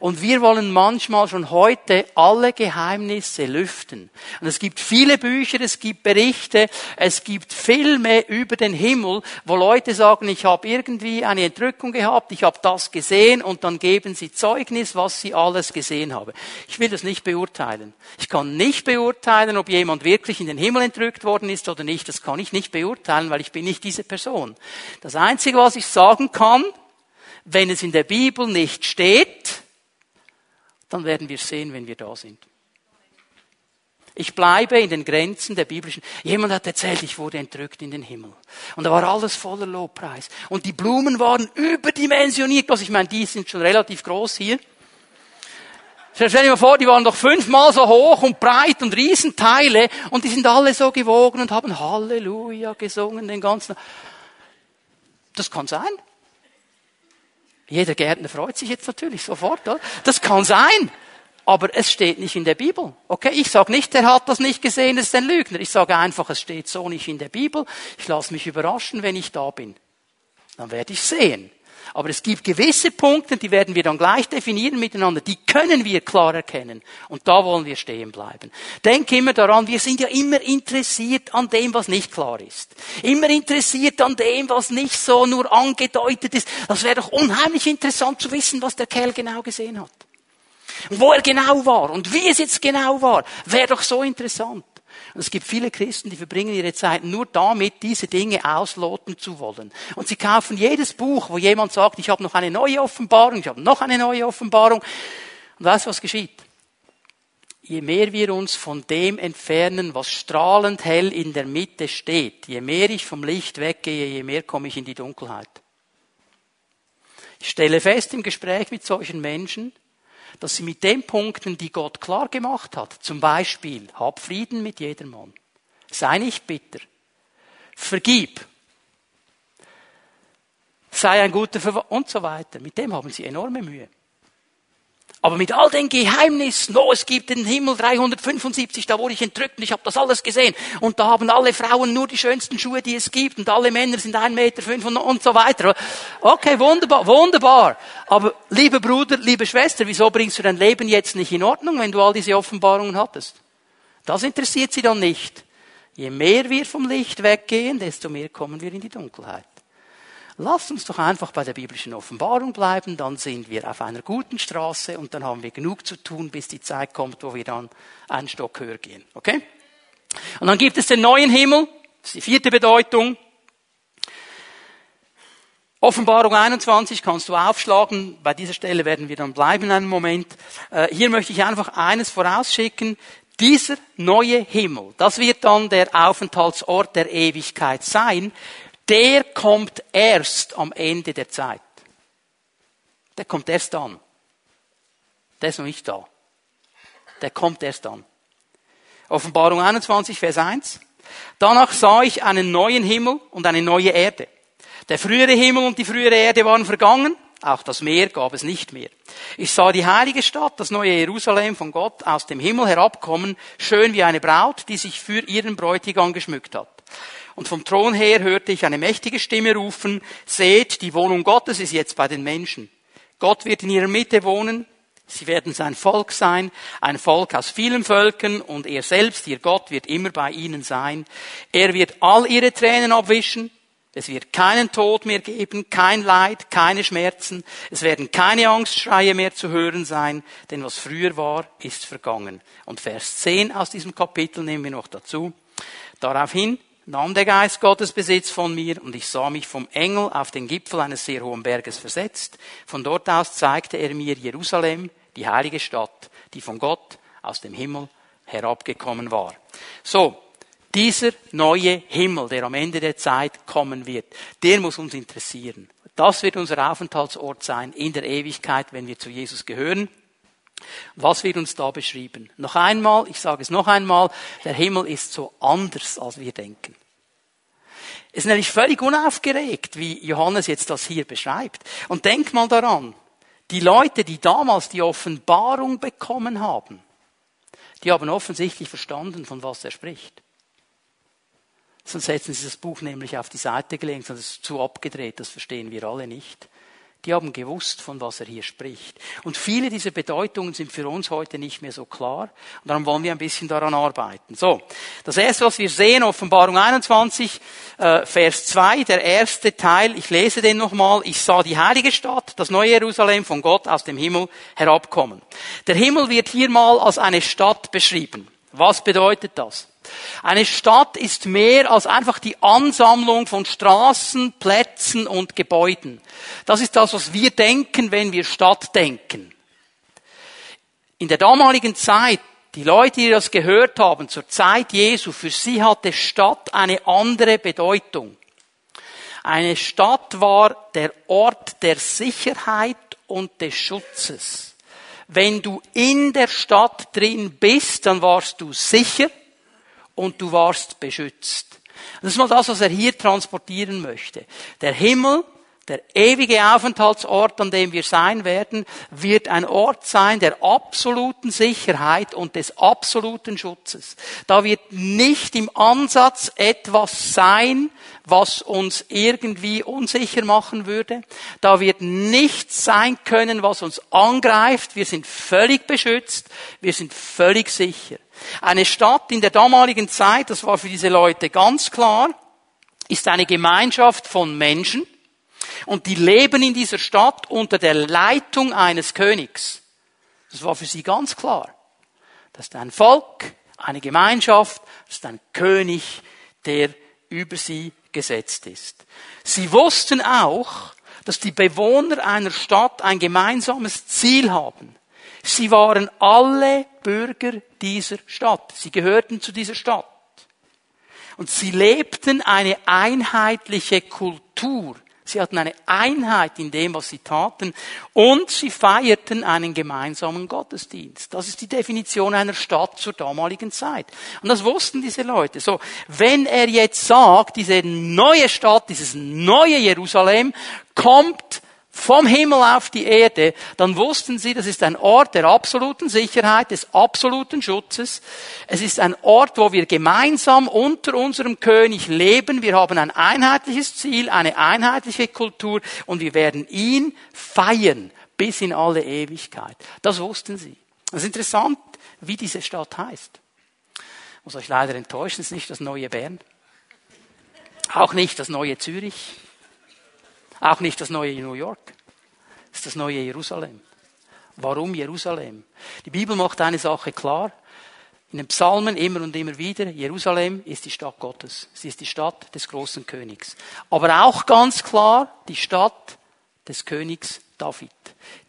[SPEAKER 1] Und wir wollen manchmal schon heute alle Geheimnisse lüften. Und es gibt viele Bücher, es gibt Berichte, es gibt Filme über den Himmel, wo Leute sagen, ich habe irgendwie eine Entrückung gehabt, ich habe das gesehen und dann geben sie Zeugnis, was sie alles gesehen haben. Ich will das nicht beurteilen. Ich kann nicht beurteilen, ob jemand wirklich in den Himmel entrückt worden ist oder nicht. Das kann ich nicht beurteilen, weil ich bin nicht diese Person. Das Einzige, was ich sagen kann, wenn es in der Bibel nicht steht, dann werden wir sehen, wenn wir da sind. Ich bleibe in den Grenzen der biblischen. Jemand hat erzählt, ich wurde entrückt in den Himmel. Und da war alles voller Lobpreis. Und die Blumen waren überdimensioniert. Also ich meine, die sind schon relativ groß hier. Stell dir mal vor, die waren doch fünfmal so hoch und breit und Riesenteile und die sind alle so gewogen und haben Halleluja gesungen den ganzen. Das kann sein. Jeder Gärtner freut sich jetzt natürlich sofort. Oder? Das kann sein, aber es steht nicht in der Bibel. Okay, ich sage nicht, er hat das nicht gesehen, es ist ein Lügner. Ich sage einfach, es steht so nicht in der Bibel. Ich lasse mich überraschen, wenn ich da bin. Dann werde ich sehen. Aber es gibt gewisse Punkte, die werden wir dann gleich definieren miteinander, die können wir klar erkennen. Und da wollen wir stehen bleiben. Denk immer daran, wir sind ja immer interessiert an dem, was nicht klar ist. Immer interessiert an dem, was nicht so nur angedeutet ist. Das wäre doch unheimlich interessant zu wissen, was der Kerl genau gesehen hat. Und wo er genau war und wie es jetzt genau war, wäre doch so interessant. Und es gibt viele Christen, die verbringen ihre Zeit nur damit, diese Dinge ausloten zu wollen. Und sie kaufen jedes Buch, wo jemand sagt, ich habe noch eine neue Offenbarung, ich habe noch eine neue Offenbarung. Und weißt du, was geschieht? Je mehr wir uns von dem entfernen, was strahlend hell in der Mitte steht, je mehr ich vom Licht weggehe, je mehr komme ich in die Dunkelheit. Ich stelle fest im Gespräch mit solchen Menschen, dass sie mit den Punkten, die Gott klar gemacht hat, zum Beispiel, hab Frieden mit jedermann, sei nicht bitter, vergib, sei ein guter Verwandter und so weiter, mit dem haben sie enorme Mühe. Aber mit all den Geheimnissen, oh, es gibt den Himmel 375, da wurde ich entrückt und ich habe das alles gesehen. Und da haben alle Frauen nur die schönsten Schuhe, die es gibt und alle Männer sind ein Meter fünf und, und so weiter. Okay, wunderbar, wunderbar. Aber lieber Bruder, liebe Schwester, wieso bringst du dein Leben jetzt nicht in Ordnung, wenn du all diese Offenbarungen hattest? Das interessiert sie dann nicht. Je mehr wir vom Licht weggehen, desto mehr kommen wir in die Dunkelheit. Lasst uns doch einfach bei der biblischen Offenbarung bleiben, dann sind wir auf einer guten Straße und dann haben wir genug zu tun, bis die Zeit kommt, wo wir dann einen Stock höher gehen. Okay? Und dann gibt es den neuen Himmel, das ist die vierte Bedeutung. Offenbarung 21 kannst du aufschlagen. Bei dieser Stelle werden wir dann bleiben einen Moment. Äh, hier möchte ich einfach eines vorausschicken. Dieser neue Himmel, das wird dann der Aufenthaltsort der Ewigkeit sein, der kommt erst am Ende der Zeit. Der kommt erst dann. Der ist noch nicht da. Der kommt erst dann. Offenbarung 21, Vers 1. Danach sah ich einen neuen Himmel und eine neue Erde. Der frühere Himmel und die frühere Erde waren vergangen, auch das Meer gab es nicht mehr. Ich sah die heilige Stadt, das neue Jerusalem von Gott aus dem Himmel herabkommen, schön wie eine Braut, die sich für ihren Bräutigam geschmückt hat. Und vom Thron her hörte ich eine mächtige Stimme rufen, seht, die Wohnung Gottes ist jetzt bei den Menschen. Gott wird in ihrer Mitte wohnen, sie werden sein Volk sein, ein Volk aus vielen Völkern, und er selbst, ihr Gott, wird immer bei ihnen sein. Er wird all ihre Tränen abwischen, es wird keinen Tod mehr geben, kein Leid, keine Schmerzen, es werden keine Angstschreie mehr zu hören sein, denn was früher war, ist vergangen. Und Vers 10 aus diesem Kapitel nehmen wir noch dazu. Daraufhin nahm der Geist Gottes Besitz von mir und ich sah mich vom Engel auf den Gipfel eines sehr hohen Berges versetzt. Von dort aus zeigte er mir Jerusalem, die heilige Stadt, die von Gott aus dem Himmel herabgekommen war. So, dieser neue Himmel, der am Ende der Zeit kommen wird, der muss uns interessieren. Das wird unser Aufenthaltsort sein in der Ewigkeit, wenn wir zu Jesus gehören. Was wird uns da beschrieben? Noch einmal, ich sage es noch einmal, der Himmel ist so anders, als wir denken. Es ist nämlich völlig unaufgeregt, wie Johannes jetzt das hier beschreibt. Und denk mal daran, die Leute, die damals die Offenbarung bekommen haben, die haben offensichtlich verstanden, von was er spricht. Sonst hätten sie das Buch nämlich auf die Seite gelegt, sonst ist es zu abgedreht, das verstehen wir alle nicht die haben gewusst, von was er hier spricht. Und viele dieser Bedeutungen sind für uns heute nicht mehr so klar. Und darum wollen wir ein bisschen daran arbeiten. So, das erste, was wir sehen, Offenbarung 21, äh, Vers 2, der erste Teil, ich lese den nochmal. Ich sah die heilige Stadt, das neue Jerusalem von Gott aus dem Himmel herabkommen. Der Himmel wird hier mal als eine Stadt beschrieben. Was bedeutet das? Eine Stadt ist mehr als einfach die Ansammlung von Straßen, Plätzen und Gebäuden. Das ist das, was wir denken, wenn wir Stadt denken. In der damaligen Zeit, die Leute, die das gehört haben, zur Zeit Jesu, für sie hatte Stadt eine andere Bedeutung. Eine Stadt war der Ort der Sicherheit und des Schutzes. Wenn du in der Stadt drin bist, dann warst du sicher und du warst beschützt. Das ist mal das, was er hier transportieren möchte. Der Himmel, der ewige Aufenthaltsort, an dem wir sein werden, wird ein Ort sein der absoluten Sicherheit und des absoluten Schutzes. Da wird nicht im Ansatz etwas sein, was uns irgendwie unsicher machen würde. Da wird nichts sein können, was uns angreift. Wir sind völlig beschützt. Wir sind völlig sicher. Eine Stadt in der damaligen Zeit, das war für diese Leute ganz klar, ist eine Gemeinschaft von Menschen und die leben in dieser Stadt unter der Leitung eines Königs. Das war für sie ganz klar. Das ist ein Volk, eine Gemeinschaft, das ist ein König, der über sie gesetzt ist. Sie wussten auch, dass die Bewohner einer Stadt ein gemeinsames Ziel haben. Sie waren alle Bürger dieser Stadt. Sie gehörten zu dieser Stadt. Und sie lebten eine einheitliche Kultur. Sie hatten eine Einheit in dem, was sie taten. Und sie feierten einen gemeinsamen Gottesdienst. Das ist die Definition einer Stadt zur damaligen Zeit. Und das wussten diese Leute. So, wenn er jetzt sagt, diese neue Stadt, dieses neue Jerusalem kommt vom Himmel auf die Erde, dann wussten sie, das ist ein Ort der absoluten Sicherheit, des absoluten Schutzes. Es ist ein Ort, wo wir gemeinsam unter unserem König leben. Wir haben ein einheitliches Ziel, eine einheitliche Kultur und wir werden ihn feiern bis in alle Ewigkeit. Das wussten sie. Das ist interessant, wie diese Stadt heißt. Ich muss euch leider enttäuschen, es ist nicht das neue Bern. Auch nicht das neue Zürich. Auch nicht das neue New York. Es ist das neue Jerusalem. Warum Jerusalem? Die Bibel macht eine Sache klar. In den Psalmen immer und immer wieder, Jerusalem ist die Stadt Gottes. Sie ist die Stadt des großen Königs. Aber auch ganz klar die Stadt des Königs David.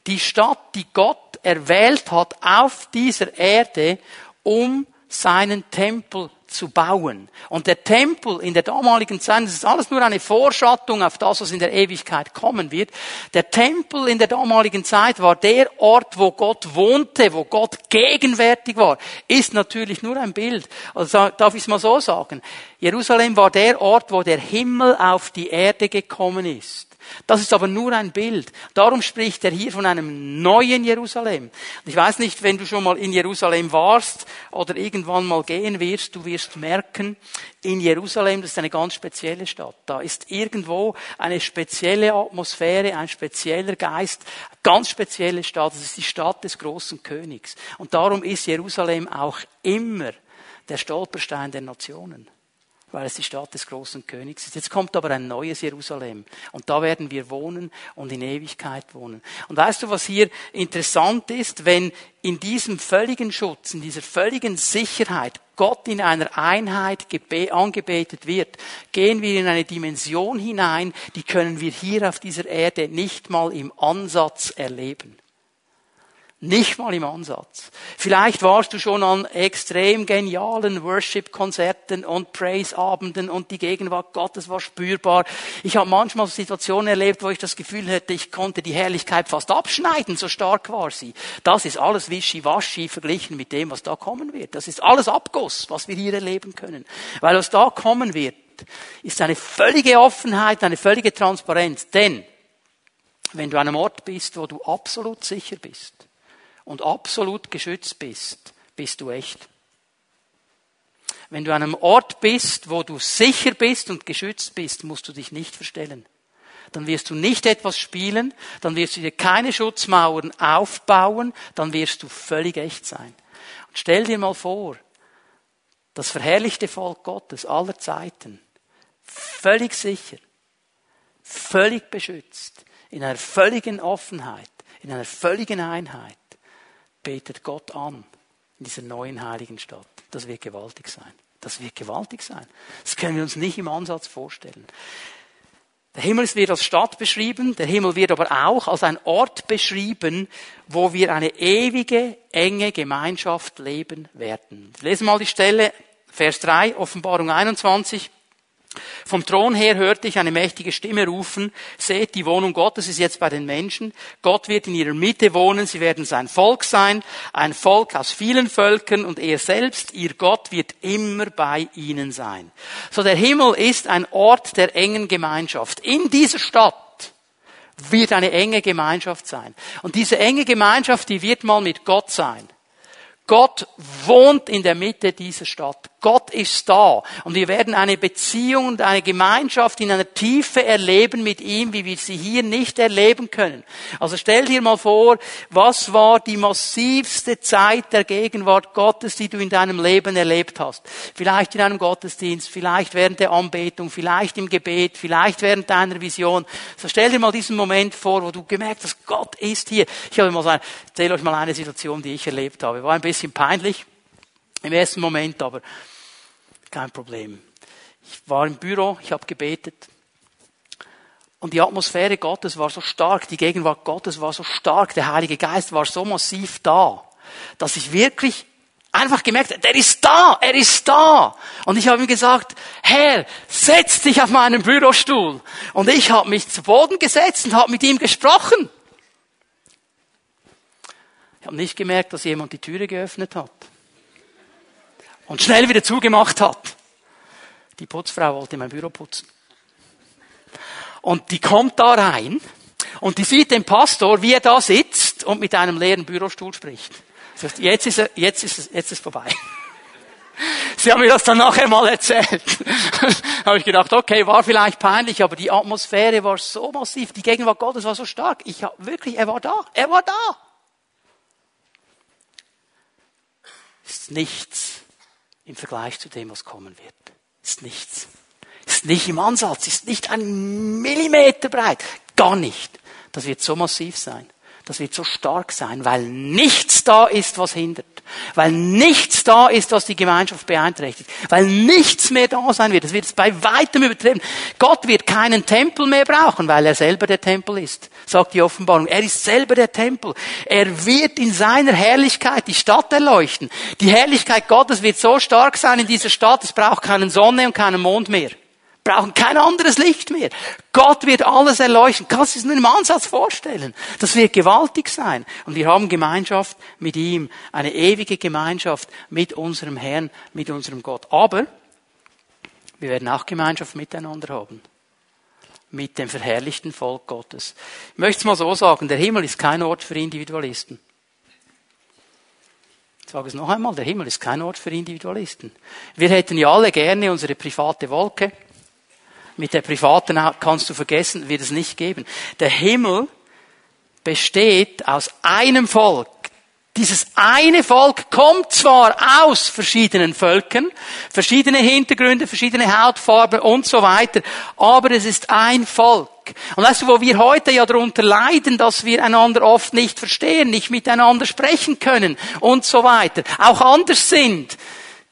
[SPEAKER 1] Die Stadt, die Gott erwählt hat auf dieser Erde, um seinen Tempel zu bauen. Und der Tempel in der damaligen Zeit, das ist alles nur eine Vorschattung auf das, was in der Ewigkeit kommen wird. Der Tempel in der damaligen Zeit war der Ort, wo Gott wohnte, wo Gott gegenwärtig war. Ist natürlich nur ein Bild. Also darf ich es mal so sagen. Jerusalem war der Ort, wo der Himmel auf die Erde gekommen ist. Das ist aber nur ein Bild. Darum spricht er hier von einem neuen Jerusalem. Ich weiß nicht, wenn du schon mal in Jerusalem warst oder irgendwann mal gehen wirst, du wirst merken, in Jerusalem, das ist eine ganz spezielle Stadt. Da ist irgendwo eine spezielle Atmosphäre, ein spezieller Geist, ganz spezielle Stadt. Das ist die Stadt des großen Königs. Und darum ist Jerusalem auch immer der Stolperstein der Nationen weil es die Stadt des großen Königs ist. Jetzt kommt aber ein neues Jerusalem und da werden wir wohnen und in Ewigkeit wohnen. Und weißt du, was hier interessant ist, wenn in diesem völligen Schutz, in dieser völligen Sicherheit Gott in einer Einheit angebetet wird, gehen wir in eine Dimension hinein, die können wir hier auf dieser Erde nicht mal im Ansatz erleben. Nicht mal im Ansatz. Vielleicht warst du schon an extrem genialen Worship-Konzerten und Praise-Abenden und die Gegenwart Gottes war spürbar. Ich habe manchmal Situationen erlebt, wo ich das Gefühl hätte, ich konnte die Herrlichkeit fast abschneiden, so stark war sie. Das ist alles wischiwaschi verglichen mit dem, was da kommen wird. Das ist alles Abguss, was wir hier erleben können. Weil was da kommen wird, ist eine völlige Offenheit, eine völlige Transparenz. Denn wenn du an einem Ort bist, wo du absolut sicher bist, und absolut geschützt bist, bist du echt. Wenn du an einem Ort bist, wo du sicher bist und geschützt bist, musst du dich nicht verstellen. Dann wirst du nicht etwas spielen, dann wirst du dir keine Schutzmauern aufbauen, dann wirst du völlig echt sein. Und stell dir mal vor, das verherrlichte Volk Gottes aller Zeiten, völlig sicher, völlig beschützt, in einer völligen Offenheit, in einer völligen Einheit, betet Gott an in dieser neuen heiligen Stadt. Das wird gewaltig sein. Das wird gewaltig sein. Das können wir uns nicht im Ansatz vorstellen. Der Himmel wird als Stadt beschrieben, der Himmel wird aber auch als ein Ort beschrieben, wo wir eine ewige, enge Gemeinschaft leben werden. Lesen mal die Stelle, Vers 3, Offenbarung 21. Vom Thron her hörte ich eine mächtige Stimme rufen, seht, die Wohnung Gottes ist jetzt bei den Menschen. Gott wird in ihrer Mitte wohnen, sie werden sein Volk sein, ein Volk aus vielen Völkern und er selbst, ihr Gott, wird immer bei ihnen sein. So der Himmel ist ein Ort der engen Gemeinschaft. In dieser Stadt wird eine enge Gemeinschaft sein. Und diese enge Gemeinschaft, die wird mal mit Gott sein. Gott wohnt in der Mitte dieser Stadt. Gott ist da. Und wir werden eine Beziehung und eine Gemeinschaft in einer Tiefe erleben mit ihm, wie wir sie hier nicht erleben können. Also stell dir mal vor, was war die massivste Zeit der Gegenwart Gottes, die du in deinem Leben erlebt hast? Vielleicht in einem Gottesdienst, vielleicht während der Anbetung, vielleicht im Gebet, vielleicht während deiner Vision. So stell dir mal diesen Moment vor, wo du gemerkt hast, Gott ist hier. Ich habe mal so, erzähle euch mal eine Situation, die ich erlebt habe. War ein bisschen peinlich im ersten Moment, aber kein Problem. Ich war im Büro, ich habe gebetet. Und die Atmosphäre Gottes war so stark, die Gegenwart Gottes war so stark, der Heilige Geist war so massiv da, dass ich wirklich einfach gemerkt habe, der ist da, er ist da. Und ich habe ihm gesagt, Herr, setz dich auf meinen Bürostuhl. Und ich habe mich zu Boden gesetzt und habe mit ihm gesprochen. Ich habe nicht gemerkt, dass jemand die Türe geöffnet hat und schnell wieder zugemacht hat. Die Putzfrau wollte mein Büro putzen. Und die kommt da rein Und die sieht den Pastor, wie er da sitzt und mit einem leeren Bürostuhl spricht. Sie sagt, jetzt ist er, jetzt ist es, jetzt ist vorbei. Sie haben mir das dann nachher mal erzählt. habe ich gedacht, okay, war vielleicht peinlich, aber die Atmosphäre war so massiv, die Gegenwart Gottes war so stark. Ich hab, wirklich, er war da, er war da. Ist nichts im Vergleich zu dem, was kommen wird. Ist nichts. Ist nicht im Ansatz, ist nicht ein Millimeter breit. Gar nicht. Das wird so massiv sein. Das wird so stark sein, weil nichts da ist, was hindert. Weil nichts da ist, was die Gemeinschaft beeinträchtigt. Weil nichts mehr da sein wird. Das wird es bei weitem übertrieben. Gott wird keinen Tempel mehr brauchen, weil er selber der Tempel ist, sagt die Offenbarung. Er ist selber der Tempel. Er wird in seiner Herrlichkeit die Stadt erleuchten. Die Herrlichkeit Gottes wird so stark sein in dieser Stadt, es braucht keine Sonne und keinen Mond mehr brauchen kein anderes Licht mehr. Gott wird alles erleuchten. Kannst du es nur im Ansatz vorstellen? Das wird gewaltig sein. Und wir haben Gemeinschaft mit ihm, eine ewige Gemeinschaft mit unserem Herrn, mit unserem Gott. Aber wir werden auch Gemeinschaft miteinander haben. Mit dem verherrlichten Volk Gottes. Ich möchte es mal so sagen, der Himmel ist kein Ort für Individualisten. Ich sage es noch einmal, der Himmel ist kein Ort für Individualisten. Wir hätten ja alle gerne unsere private Wolke, mit der privaten kannst du vergessen, wird es nicht geben. Der Himmel besteht aus einem Volk. Dieses eine Volk kommt zwar aus verschiedenen Völkern, verschiedene Hintergründe, verschiedene Hautfarben und so weiter, aber es ist ein Volk. Und weißt du, wo wir heute ja darunter leiden, dass wir einander oft nicht verstehen, nicht miteinander sprechen können und so weiter, auch anders sind,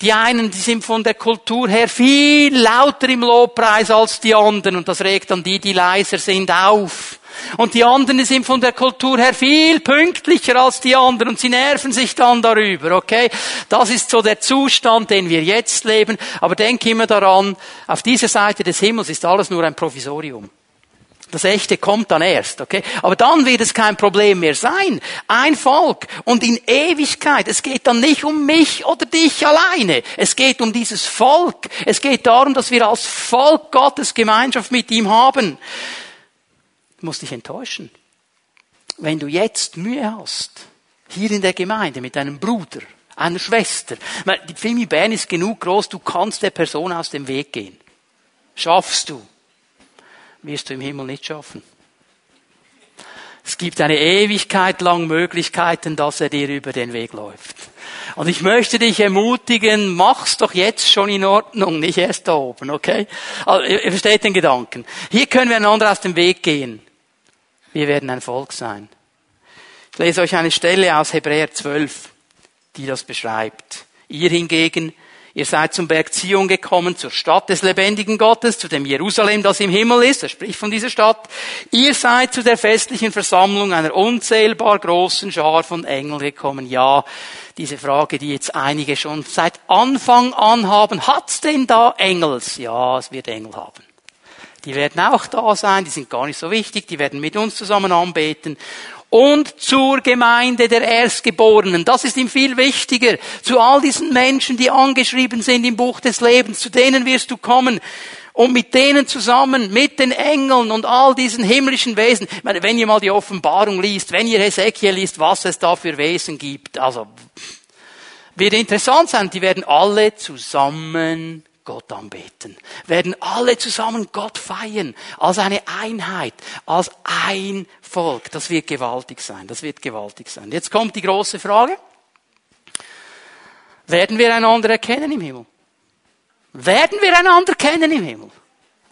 [SPEAKER 1] die einen, die sind von der Kultur her viel lauter im Lobpreis als die anderen und das regt dann die, die leiser sind, auf. Und die anderen sind von der Kultur her viel pünktlicher als die anderen und sie nerven sich dann darüber, okay? Das ist so der Zustand, den wir jetzt leben. Aber denk immer daran, auf dieser Seite des Himmels ist alles nur ein Provisorium. Das Echte kommt dann erst, okay? Aber dann wird es kein Problem mehr sein. Ein Volk und in Ewigkeit. Es geht dann nicht um mich oder dich alleine. Es geht um dieses Volk. Es geht darum, dass wir als Volk Gottes Gemeinschaft mit ihm haben. Du musst dich enttäuschen. Wenn du jetzt Mühe hast, hier in der Gemeinde mit deinem Bruder, einer Schwester, die Fimi Bern ist genug groß, du kannst der Person aus dem Weg gehen. Schaffst du wirst du im Himmel nicht schaffen. Es gibt eine Ewigkeit lang Möglichkeiten, dass er dir über den Weg läuft. Und ich möchte dich ermutigen, mach's doch jetzt schon in Ordnung, nicht erst da oben, okay? Also, ihr versteht den Gedanken. Hier können wir einander aus dem Weg gehen. Wir werden ein Volk sein. Ich lese euch eine Stelle aus Hebräer 12, die das beschreibt. Ihr hingegen Ihr seid zum Berg Zion gekommen, zur Stadt des lebendigen Gottes, zu dem Jerusalem, das im Himmel ist. Er spricht von dieser Stadt. Ihr seid zu der festlichen Versammlung einer unzählbar großen Schar von Engeln gekommen. Ja, diese Frage, die jetzt einige schon seit Anfang an haben. Hat's denn da Engels? Ja, es wird Engel haben. Die werden auch da sein, die sind gar nicht so wichtig, die werden mit uns zusammen anbeten und zur Gemeinde der Erstgeborenen. Das ist ihm viel wichtiger. Zu all diesen Menschen, die angeschrieben sind im Buch des Lebens, zu denen wirst du kommen. Und mit denen zusammen, mit den Engeln und all diesen himmlischen Wesen. Ich meine, wenn ihr mal die Offenbarung liest, wenn ihr Hesekiel liest, was es da für Wesen gibt, also, wird interessant sein. Die werden alle zusammen Gott anbeten. Werden alle zusammen Gott feiern. Als eine Einheit. Als ein Volk. Das wird gewaltig sein. Das wird gewaltig sein. Jetzt kommt die große Frage. Werden wir einander erkennen im Himmel? Werden wir einander kennen im Himmel?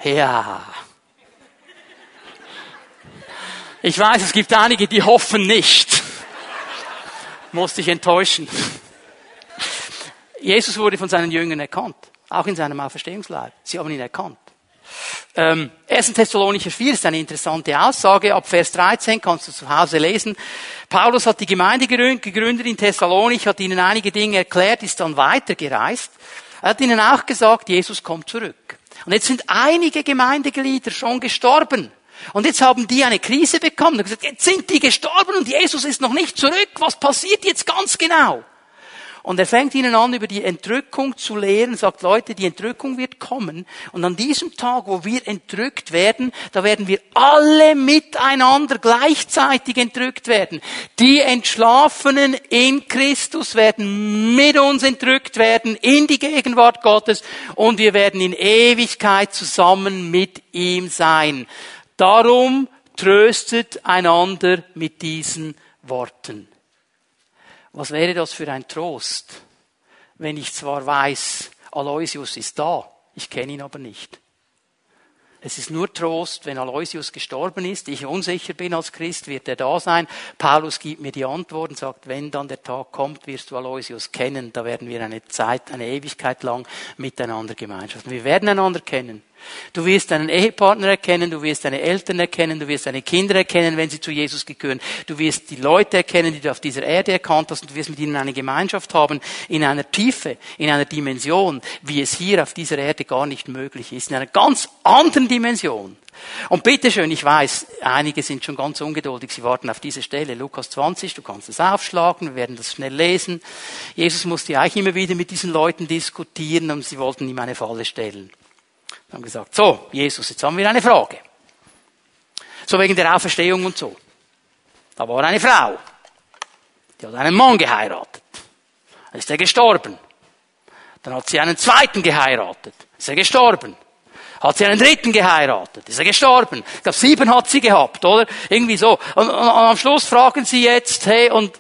[SPEAKER 1] Ja. Ich weiß, es gibt einige, die hoffen nicht. Muss dich enttäuschen. Jesus wurde von seinen Jüngern erkannt. Auch in seinem Auferstehungsleib. Sie haben ihn erkannt. Ähm, 1. Thessalonicher 4 ist eine interessante Aussage. Ab Vers 13 kannst du zu Hause lesen. Paulus hat die Gemeinde gegründet in Thessalonik, hat ihnen einige Dinge erklärt, ist dann weitergereist. Er hat ihnen auch gesagt, Jesus kommt zurück. Und jetzt sind einige Gemeindeglieder schon gestorben. Und jetzt haben die eine Krise bekommen und gesagt, jetzt sind die gestorben und Jesus ist noch nicht zurück. Was passiert jetzt ganz genau? Und er fängt ihnen an, über die Entrückung zu lehren, sagt, Leute, die Entrückung wird kommen. Und an diesem Tag, wo wir entrückt werden, da werden wir alle miteinander gleichzeitig entrückt werden. Die Entschlafenen in Christus werden mit uns entrückt werden in die Gegenwart Gottes und wir werden in Ewigkeit zusammen mit ihm sein. Darum tröstet einander mit diesen Worten. Was wäre das für ein Trost, wenn ich zwar weiß, Aloysius ist da, ich kenne ihn aber nicht. Es ist nur Trost, wenn Aloysius gestorben ist, ich unsicher bin als Christ, wird er da sein. Paulus gibt mir die Antwort und sagt, wenn dann der Tag kommt, wirst du Aloysius kennen. Da werden wir eine Zeit, eine Ewigkeit lang miteinander Gemeinschaften. Wir werden einander kennen. Du wirst deinen Ehepartner erkennen, du wirst deine Eltern erkennen, du wirst deine Kinder erkennen, wenn sie zu Jesus gehören. Du wirst die Leute erkennen, die du auf dieser Erde erkannt hast und du wirst mit ihnen eine Gemeinschaft haben in einer Tiefe, in einer Dimension, wie es hier auf dieser Erde gar nicht möglich ist, in einer ganz anderen Dimension. Und bitteschön, ich weiß, einige sind schon ganz ungeduldig, sie warten auf diese Stelle. Lukas 20, du kannst es aufschlagen, wir werden das schnell lesen. Jesus musste auch immer wieder mit diesen Leuten diskutieren und sie wollten ihm eine Falle stellen. Wir haben gesagt, so, Jesus, jetzt haben wir eine Frage. So wegen der Auferstehung und so. Da war eine Frau. Die hat einen Mann geheiratet. Dann ist er gestorben. Dann hat sie einen zweiten geheiratet. Ist er gestorben. Hat sie einen dritten geheiratet. Ist er gestorben. Ich glaube, sieben hat sie gehabt, oder? Irgendwie so. Und, und, und am Schluss fragen sie jetzt, hey, und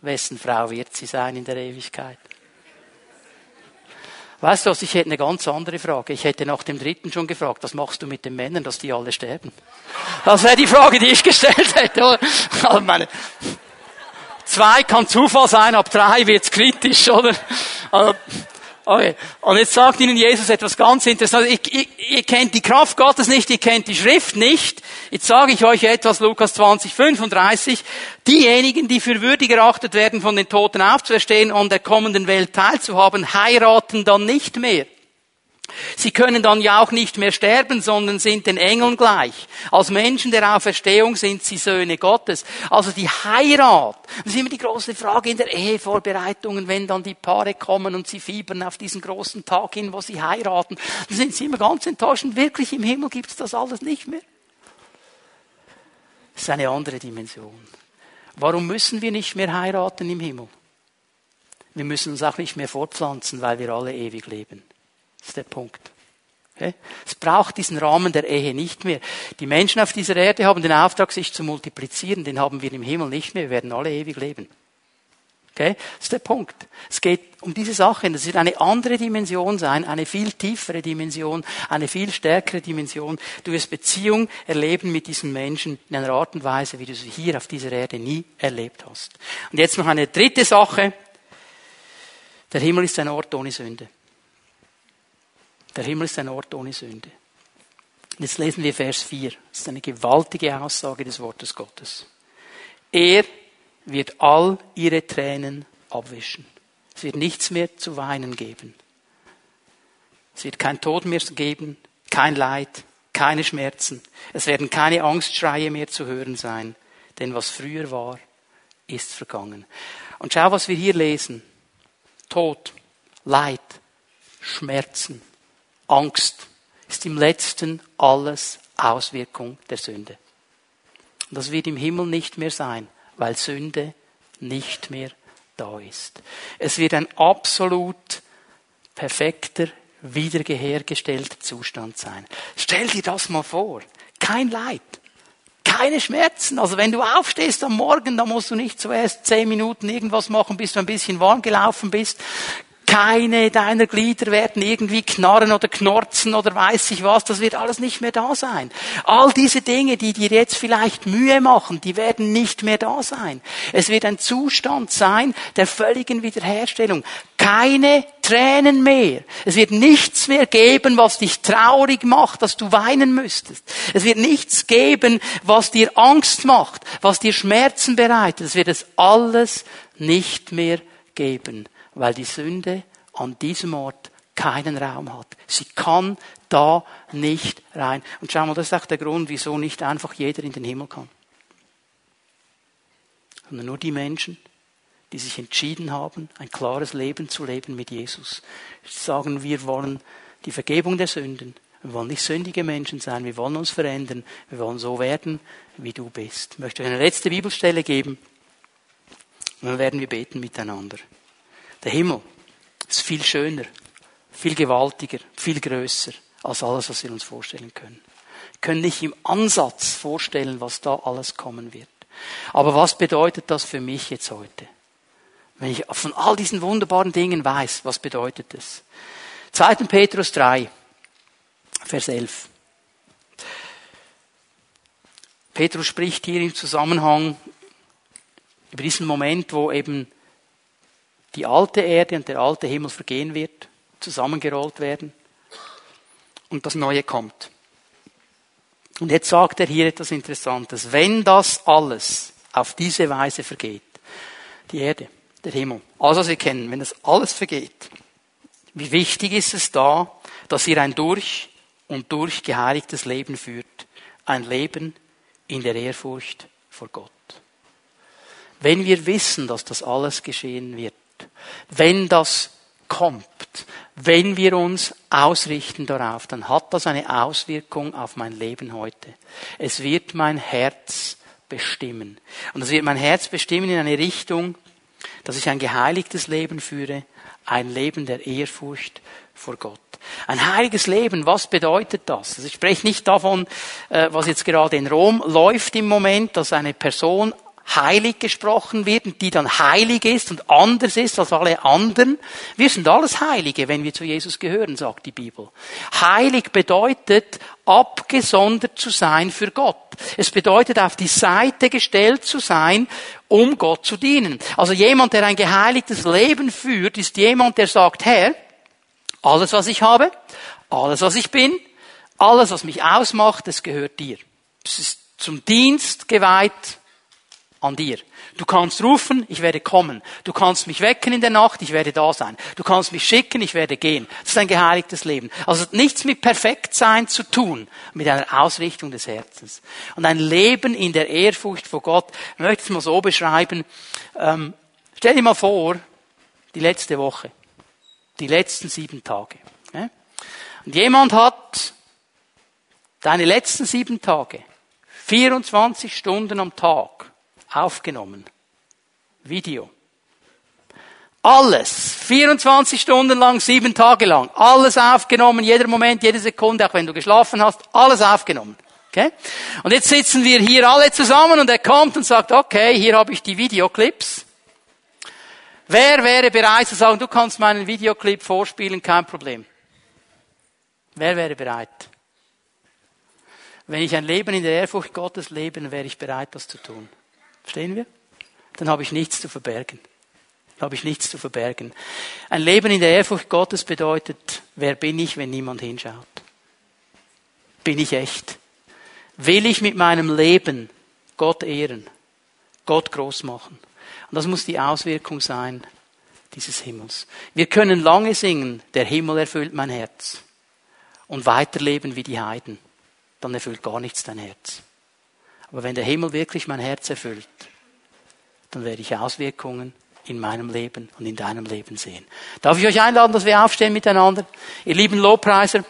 [SPEAKER 1] wessen Frau wird sie sein in der Ewigkeit? Weißt du was, ich hätte eine ganz andere Frage. Ich hätte nach dem dritten schon gefragt, was machst du mit den Männern, dass die alle sterben? Das wäre die Frage, die ich gestellt hätte. Also meine, zwei kann Zufall sein, ab drei wird's kritisch, oder? Also, Okay. Und jetzt sagt Ihnen Jesus etwas ganz Interessantes. Ich, ich, ihr kennt die Kraft Gottes nicht, ihr kennt die Schrift nicht. Jetzt sage ich euch etwas, Lukas 20, 35. Diejenigen, die für würdig erachtet werden, von den Toten aufzuerstehen und der kommenden Welt teilzuhaben, heiraten dann nicht mehr. Sie können dann ja auch nicht mehr sterben, sondern sind den Engeln gleich. Als Menschen der Auferstehung sind sie Söhne Gottes. Also die Heirat. Das ist immer die große Frage in der Ehevorbereitungen, wenn dann die Paare kommen und sie fiebern auf diesen großen Tag hin, wo sie heiraten. Dann sind sie immer ganz enttäuscht. Wirklich im Himmel gibt es das alles nicht mehr. Das ist eine andere Dimension. Warum müssen wir nicht mehr heiraten im Himmel? Wir müssen uns auch nicht mehr fortpflanzen, weil wir alle ewig leben. Das ist der Punkt. Es braucht diesen Rahmen der Ehe nicht mehr. Die Menschen auf dieser Erde haben den Auftrag, sich zu multiplizieren. Den haben wir im Himmel nicht mehr. Wir werden alle ewig leben. Okay? Das ist der Punkt. Es geht um diese Sache. Das wird eine andere Dimension sein, eine viel tiefere Dimension, eine viel stärkere Dimension. Du wirst Beziehung erleben mit diesen Menschen in einer Art und Weise, wie du sie hier auf dieser Erde nie erlebt hast. Und jetzt noch eine dritte Sache. Der Himmel ist ein Ort ohne Sünde. Der Himmel ist ein Ort ohne Sünde. Jetzt lesen wir Vers 4. Das ist eine gewaltige Aussage des Wortes Gottes. Er wird all ihre Tränen abwischen. Es wird nichts mehr zu weinen geben. Es wird kein Tod mehr geben, kein Leid, keine Schmerzen. Es werden keine Angstschreie mehr zu hören sein. Denn was früher war, ist vergangen. Und schau, was wir hier lesen. Tod, Leid, Schmerzen. Angst ist im letzten alles Auswirkung der Sünde. Und das wird im Himmel nicht mehr sein, weil Sünde nicht mehr da ist. Es wird ein absolut perfekter, wiederhergestellter Zustand sein. Stell dir das mal vor. Kein Leid. Keine Schmerzen. Also wenn du aufstehst am Morgen, dann musst du nicht zuerst zehn Minuten irgendwas machen, bis du ein bisschen warm gelaufen bist. Keine deiner Glieder werden irgendwie knarren oder knorzen oder weiß ich was. Das wird alles nicht mehr da sein. All diese Dinge, die dir jetzt vielleicht Mühe machen, die werden nicht mehr da sein. Es wird ein Zustand sein der völligen Wiederherstellung. Keine Tränen mehr. Es wird nichts mehr geben, was dich traurig macht, dass du weinen müsstest. Es wird nichts geben, was dir Angst macht, was dir Schmerzen bereitet. Es wird es alles nicht mehr geben weil die Sünde an diesem Ort keinen Raum hat. Sie kann da nicht rein. Und schau mal, das ist auch der Grund, wieso nicht einfach jeder in den Himmel kann. Sondern nur die Menschen, die sich entschieden haben, ein klares Leben zu leben mit Jesus. Sagen, wir wollen die Vergebung der Sünden. Wir wollen nicht sündige Menschen sein. Wir wollen uns verändern. Wir wollen so werden, wie du bist. Ich möchte eine letzte Bibelstelle geben. Und dann werden wir beten miteinander. Der Himmel ist viel schöner, viel gewaltiger, viel größer als alles, was wir uns vorstellen können. Wir können nicht im Ansatz vorstellen, was da alles kommen wird. Aber was bedeutet das für mich jetzt heute? Wenn ich von all diesen wunderbaren Dingen weiß, was bedeutet es? 2. Petrus 3, Vers 11. Petrus spricht hier im Zusammenhang über diesen Moment, wo eben die alte Erde und der alte Himmel vergehen wird, zusammengerollt werden und das Neue kommt. Und jetzt sagt er hier etwas Interessantes. Wenn das alles auf diese Weise vergeht, die Erde, der Himmel, alles was wir kennen, wenn das alles vergeht, wie wichtig ist es da, dass ihr ein durch und durch geheiligtes Leben führt, ein Leben in der Ehrfurcht vor Gott. Wenn wir wissen, dass das alles geschehen wird, wenn das kommt, wenn wir uns ausrichten darauf, dann hat das eine Auswirkung auf mein Leben heute. Es wird mein Herz bestimmen. Und es wird mein Herz bestimmen in eine Richtung, dass ich ein geheiligtes Leben führe, ein Leben der Ehrfurcht vor Gott. Ein heiliges Leben, was bedeutet das? Also ich spreche nicht davon, äh, was jetzt gerade in Rom läuft im Moment, dass eine Person heilig gesprochen wird und die dann heilig ist und anders ist als alle anderen. Wir sind alles Heilige, wenn wir zu Jesus gehören, sagt die Bibel. Heilig bedeutet, abgesondert zu sein für Gott. Es bedeutet, auf die Seite gestellt zu sein, um Gott zu dienen. Also jemand, der ein geheiligtes Leben führt, ist jemand, der sagt, Herr, alles, was ich habe, alles, was ich bin, alles, was mich ausmacht, das gehört dir. Es ist zum Dienst geweiht an dir. Du kannst rufen, ich werde kommen. Du kannst mich wecken in der Nacht, ich werde da sein. Du kannst mich schicken, ich werde gehen. Das ist ein geheiligtes Leben. Also nichts mit Perfektsein zu tun, mit einer Ausrichtung des Herzens. Und ein Leben in der Ehrfurcht vor Gott, ich möchte es mal so beschreiben. Ähm, stell dir mal vor, die letzte Woche, die letzten sieben Tage. Ja? Und jemand hat deine letzten sieben Tage, 24 Stunden am Tag, aufgenommen. Video. Alles. 24 Stunden lang, sieben Tage lang. Alles aufgenommen, jeder Moment, jede Sekunde, auch wenn du geschlafen hast, alles aufgenommen. Okay? Und jetzt sitzen wir hier alle zusammen und er kommt und sagt, okay, hier habe ich die Videoclips. Wer wäre bereit zu sagen, du kannst meinen Videoclip vorspielen, kein Problem. Wer wäre bereit? Wenn ich ein Leben in der Ehrfurcht Gottes lebe, wäre ich bereit, das zu tun. Verstehen wir? Dann habe ich nichts zu verbergen. Dann habe ich nichts zu verbergen. Ein Leben in der Ehrfurcht Gottes bedeutet, wer bin ich, wenn niemand hinschaut? Bin ich echt? Will ich mit meinem Leben Gott ehren? Gott groß machen? Und das muss die Auswirkung sein dieses Himmels. Wir können lange singen, der Himmel erfüllt mein Herz. Und weiterleben wie die Heiden. Dann erfüllt gar nichts dein Herz. Aber wenn der Himmel wirklich mein Herz erfüllt, dann werde ich Auswirkungen in meinem Leben und in deinem Leben sehen. Darf ich euch einladen, dass wir aufstehen miteinander? Ihr lieben Lobpreiser,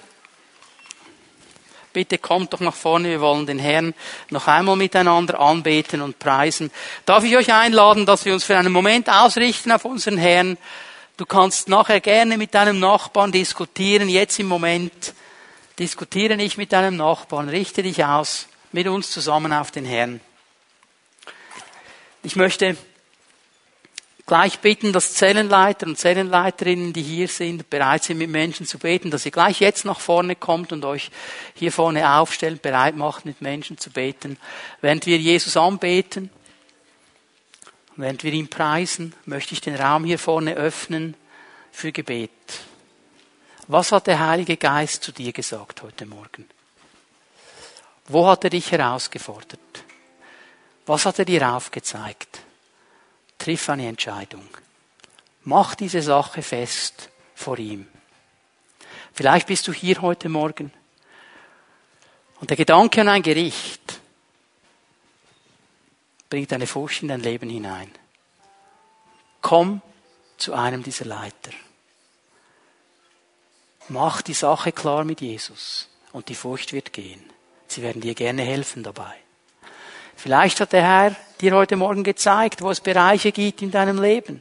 [SPEAKER 1] bitte kommt doch nach vorne, wir wollen den Herrn noch einmal miteinander anbeten und preisen. Darf ich euch einladen, dass wir uns für einen Moment ausrichten auf unseren Herrn? Du kannst nachher gerne mit deinem Nachbarn diskutieren, jetzt im Moment. Diskutiere nicht mit deinem Nachbarn, richte dich aus mit uns zusammen auf den Herrn. Ich möchte gleich bitten, dass Zellenleiter und Zellenleiterinnen, die hier sind, bereit sind, mit Menschen zu beten, dass ihr gleich jetzt nach vorne kommt und euch hier vorne aufstellt, bereit macht, mit Menschen zu beten. Während wir Jesus anbeten, während wir ihn preisen, möchte ich den Raum hier vorne öffnen für Gebet. Was hat der Heilige Geist zu dir gesagt heute Morgen? Wo hat er dich herausgefordert? Was hat er dir aufgezeigt? Triff eine Entscheidung. Mach diese Sache fest vor ihm. Vielleicht bist du hier heute Morgen und der Gedanke an ein Gericht bringt eine Furcht in dein Leben hinein. Komm zu einem dieser Leiter. Mach die Sache klar mit Jesus und die Furcht wird gehen. Sie werden dir gerne helfen dabei. Vielleicht hat der Herr dir heute Morgen gezeigt, wo es Bereiche gibt in deinem Leben,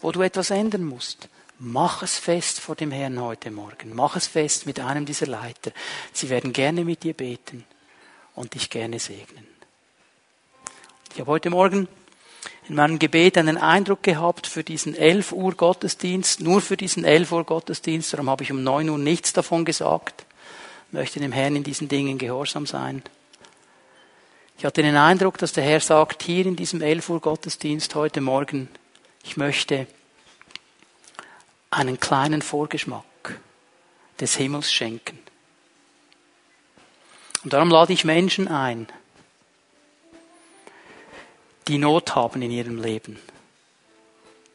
[SPEAKER 1] wo du etwas ändern musst. Mach es fest vor dem Herrn heute Morgen. Mach es fest mit einem dieser Leiter. Sie werden gerne mit dir beten und dich gerne segnen. Ich habe heute Morgen in meinem Gebet einen Eindruck gehabt für diesen 11 Uhr Gottesdienst, nur für diesen 11 Uhr Gottesdienst, darum habe ich um 9 Uhr nichts davon gesagt. Ich möchte dem Herrn in diesen Dingen gehorsam sein. Ich hatte den Eindruck, dass der Herr sagt, hier in diesem 11 Uhr Gottesdienst heute Morgen, ich möchte einen kleinen Vorgeschmack des Himmels schenken. Und darum lade ich Menschen ein, die Not haben in ihrem Leben,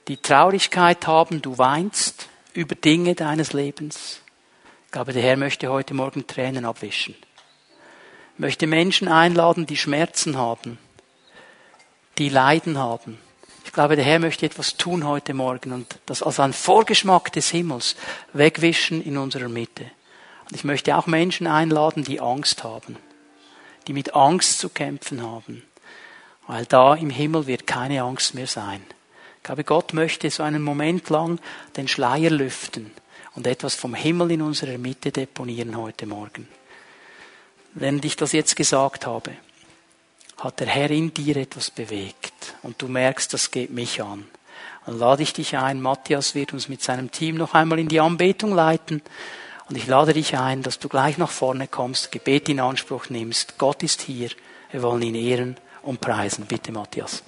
[SPEAKER 1] die Traurigkeit haben, du weinst über Dinge deines Lebens. Ich glaube, der Herr möchte heute Morgen Tränen abwischen. Möchte Menschen einladen, die Schmerzen haben, die Leiden haben. Ich glaube, der Herr möchte etwas tun heute Morgen und das als ein Vorgeschmack des Himmels wegwischen in unserer Mitte. Und ich möchte auch Menschen einladen, die Angst haben, die mit Angst zu kämpfen haben weil da im Himmel wird keine Angst mehr sein. Ich glaube, Gott möchte so einen Moment lang den Schleier lüften und etwas vom Himmel in unserer Mitte deponieren heute Morgen. Wenn ich das jetzt gesagt habe, hat der Herr in dir etwas bewegt und du merkst, das geht mich an. Dann lade ich dich ein, Matthias wird uns mit seinem Team noch einmal in die Anbetung leiten und ich lade dich ein, dass du gleich nach vorne kommst, Gebet in Anspruch nimmst. Gott ist hier, wir wollen ihn ehren und preisen. Bitte, Matthias.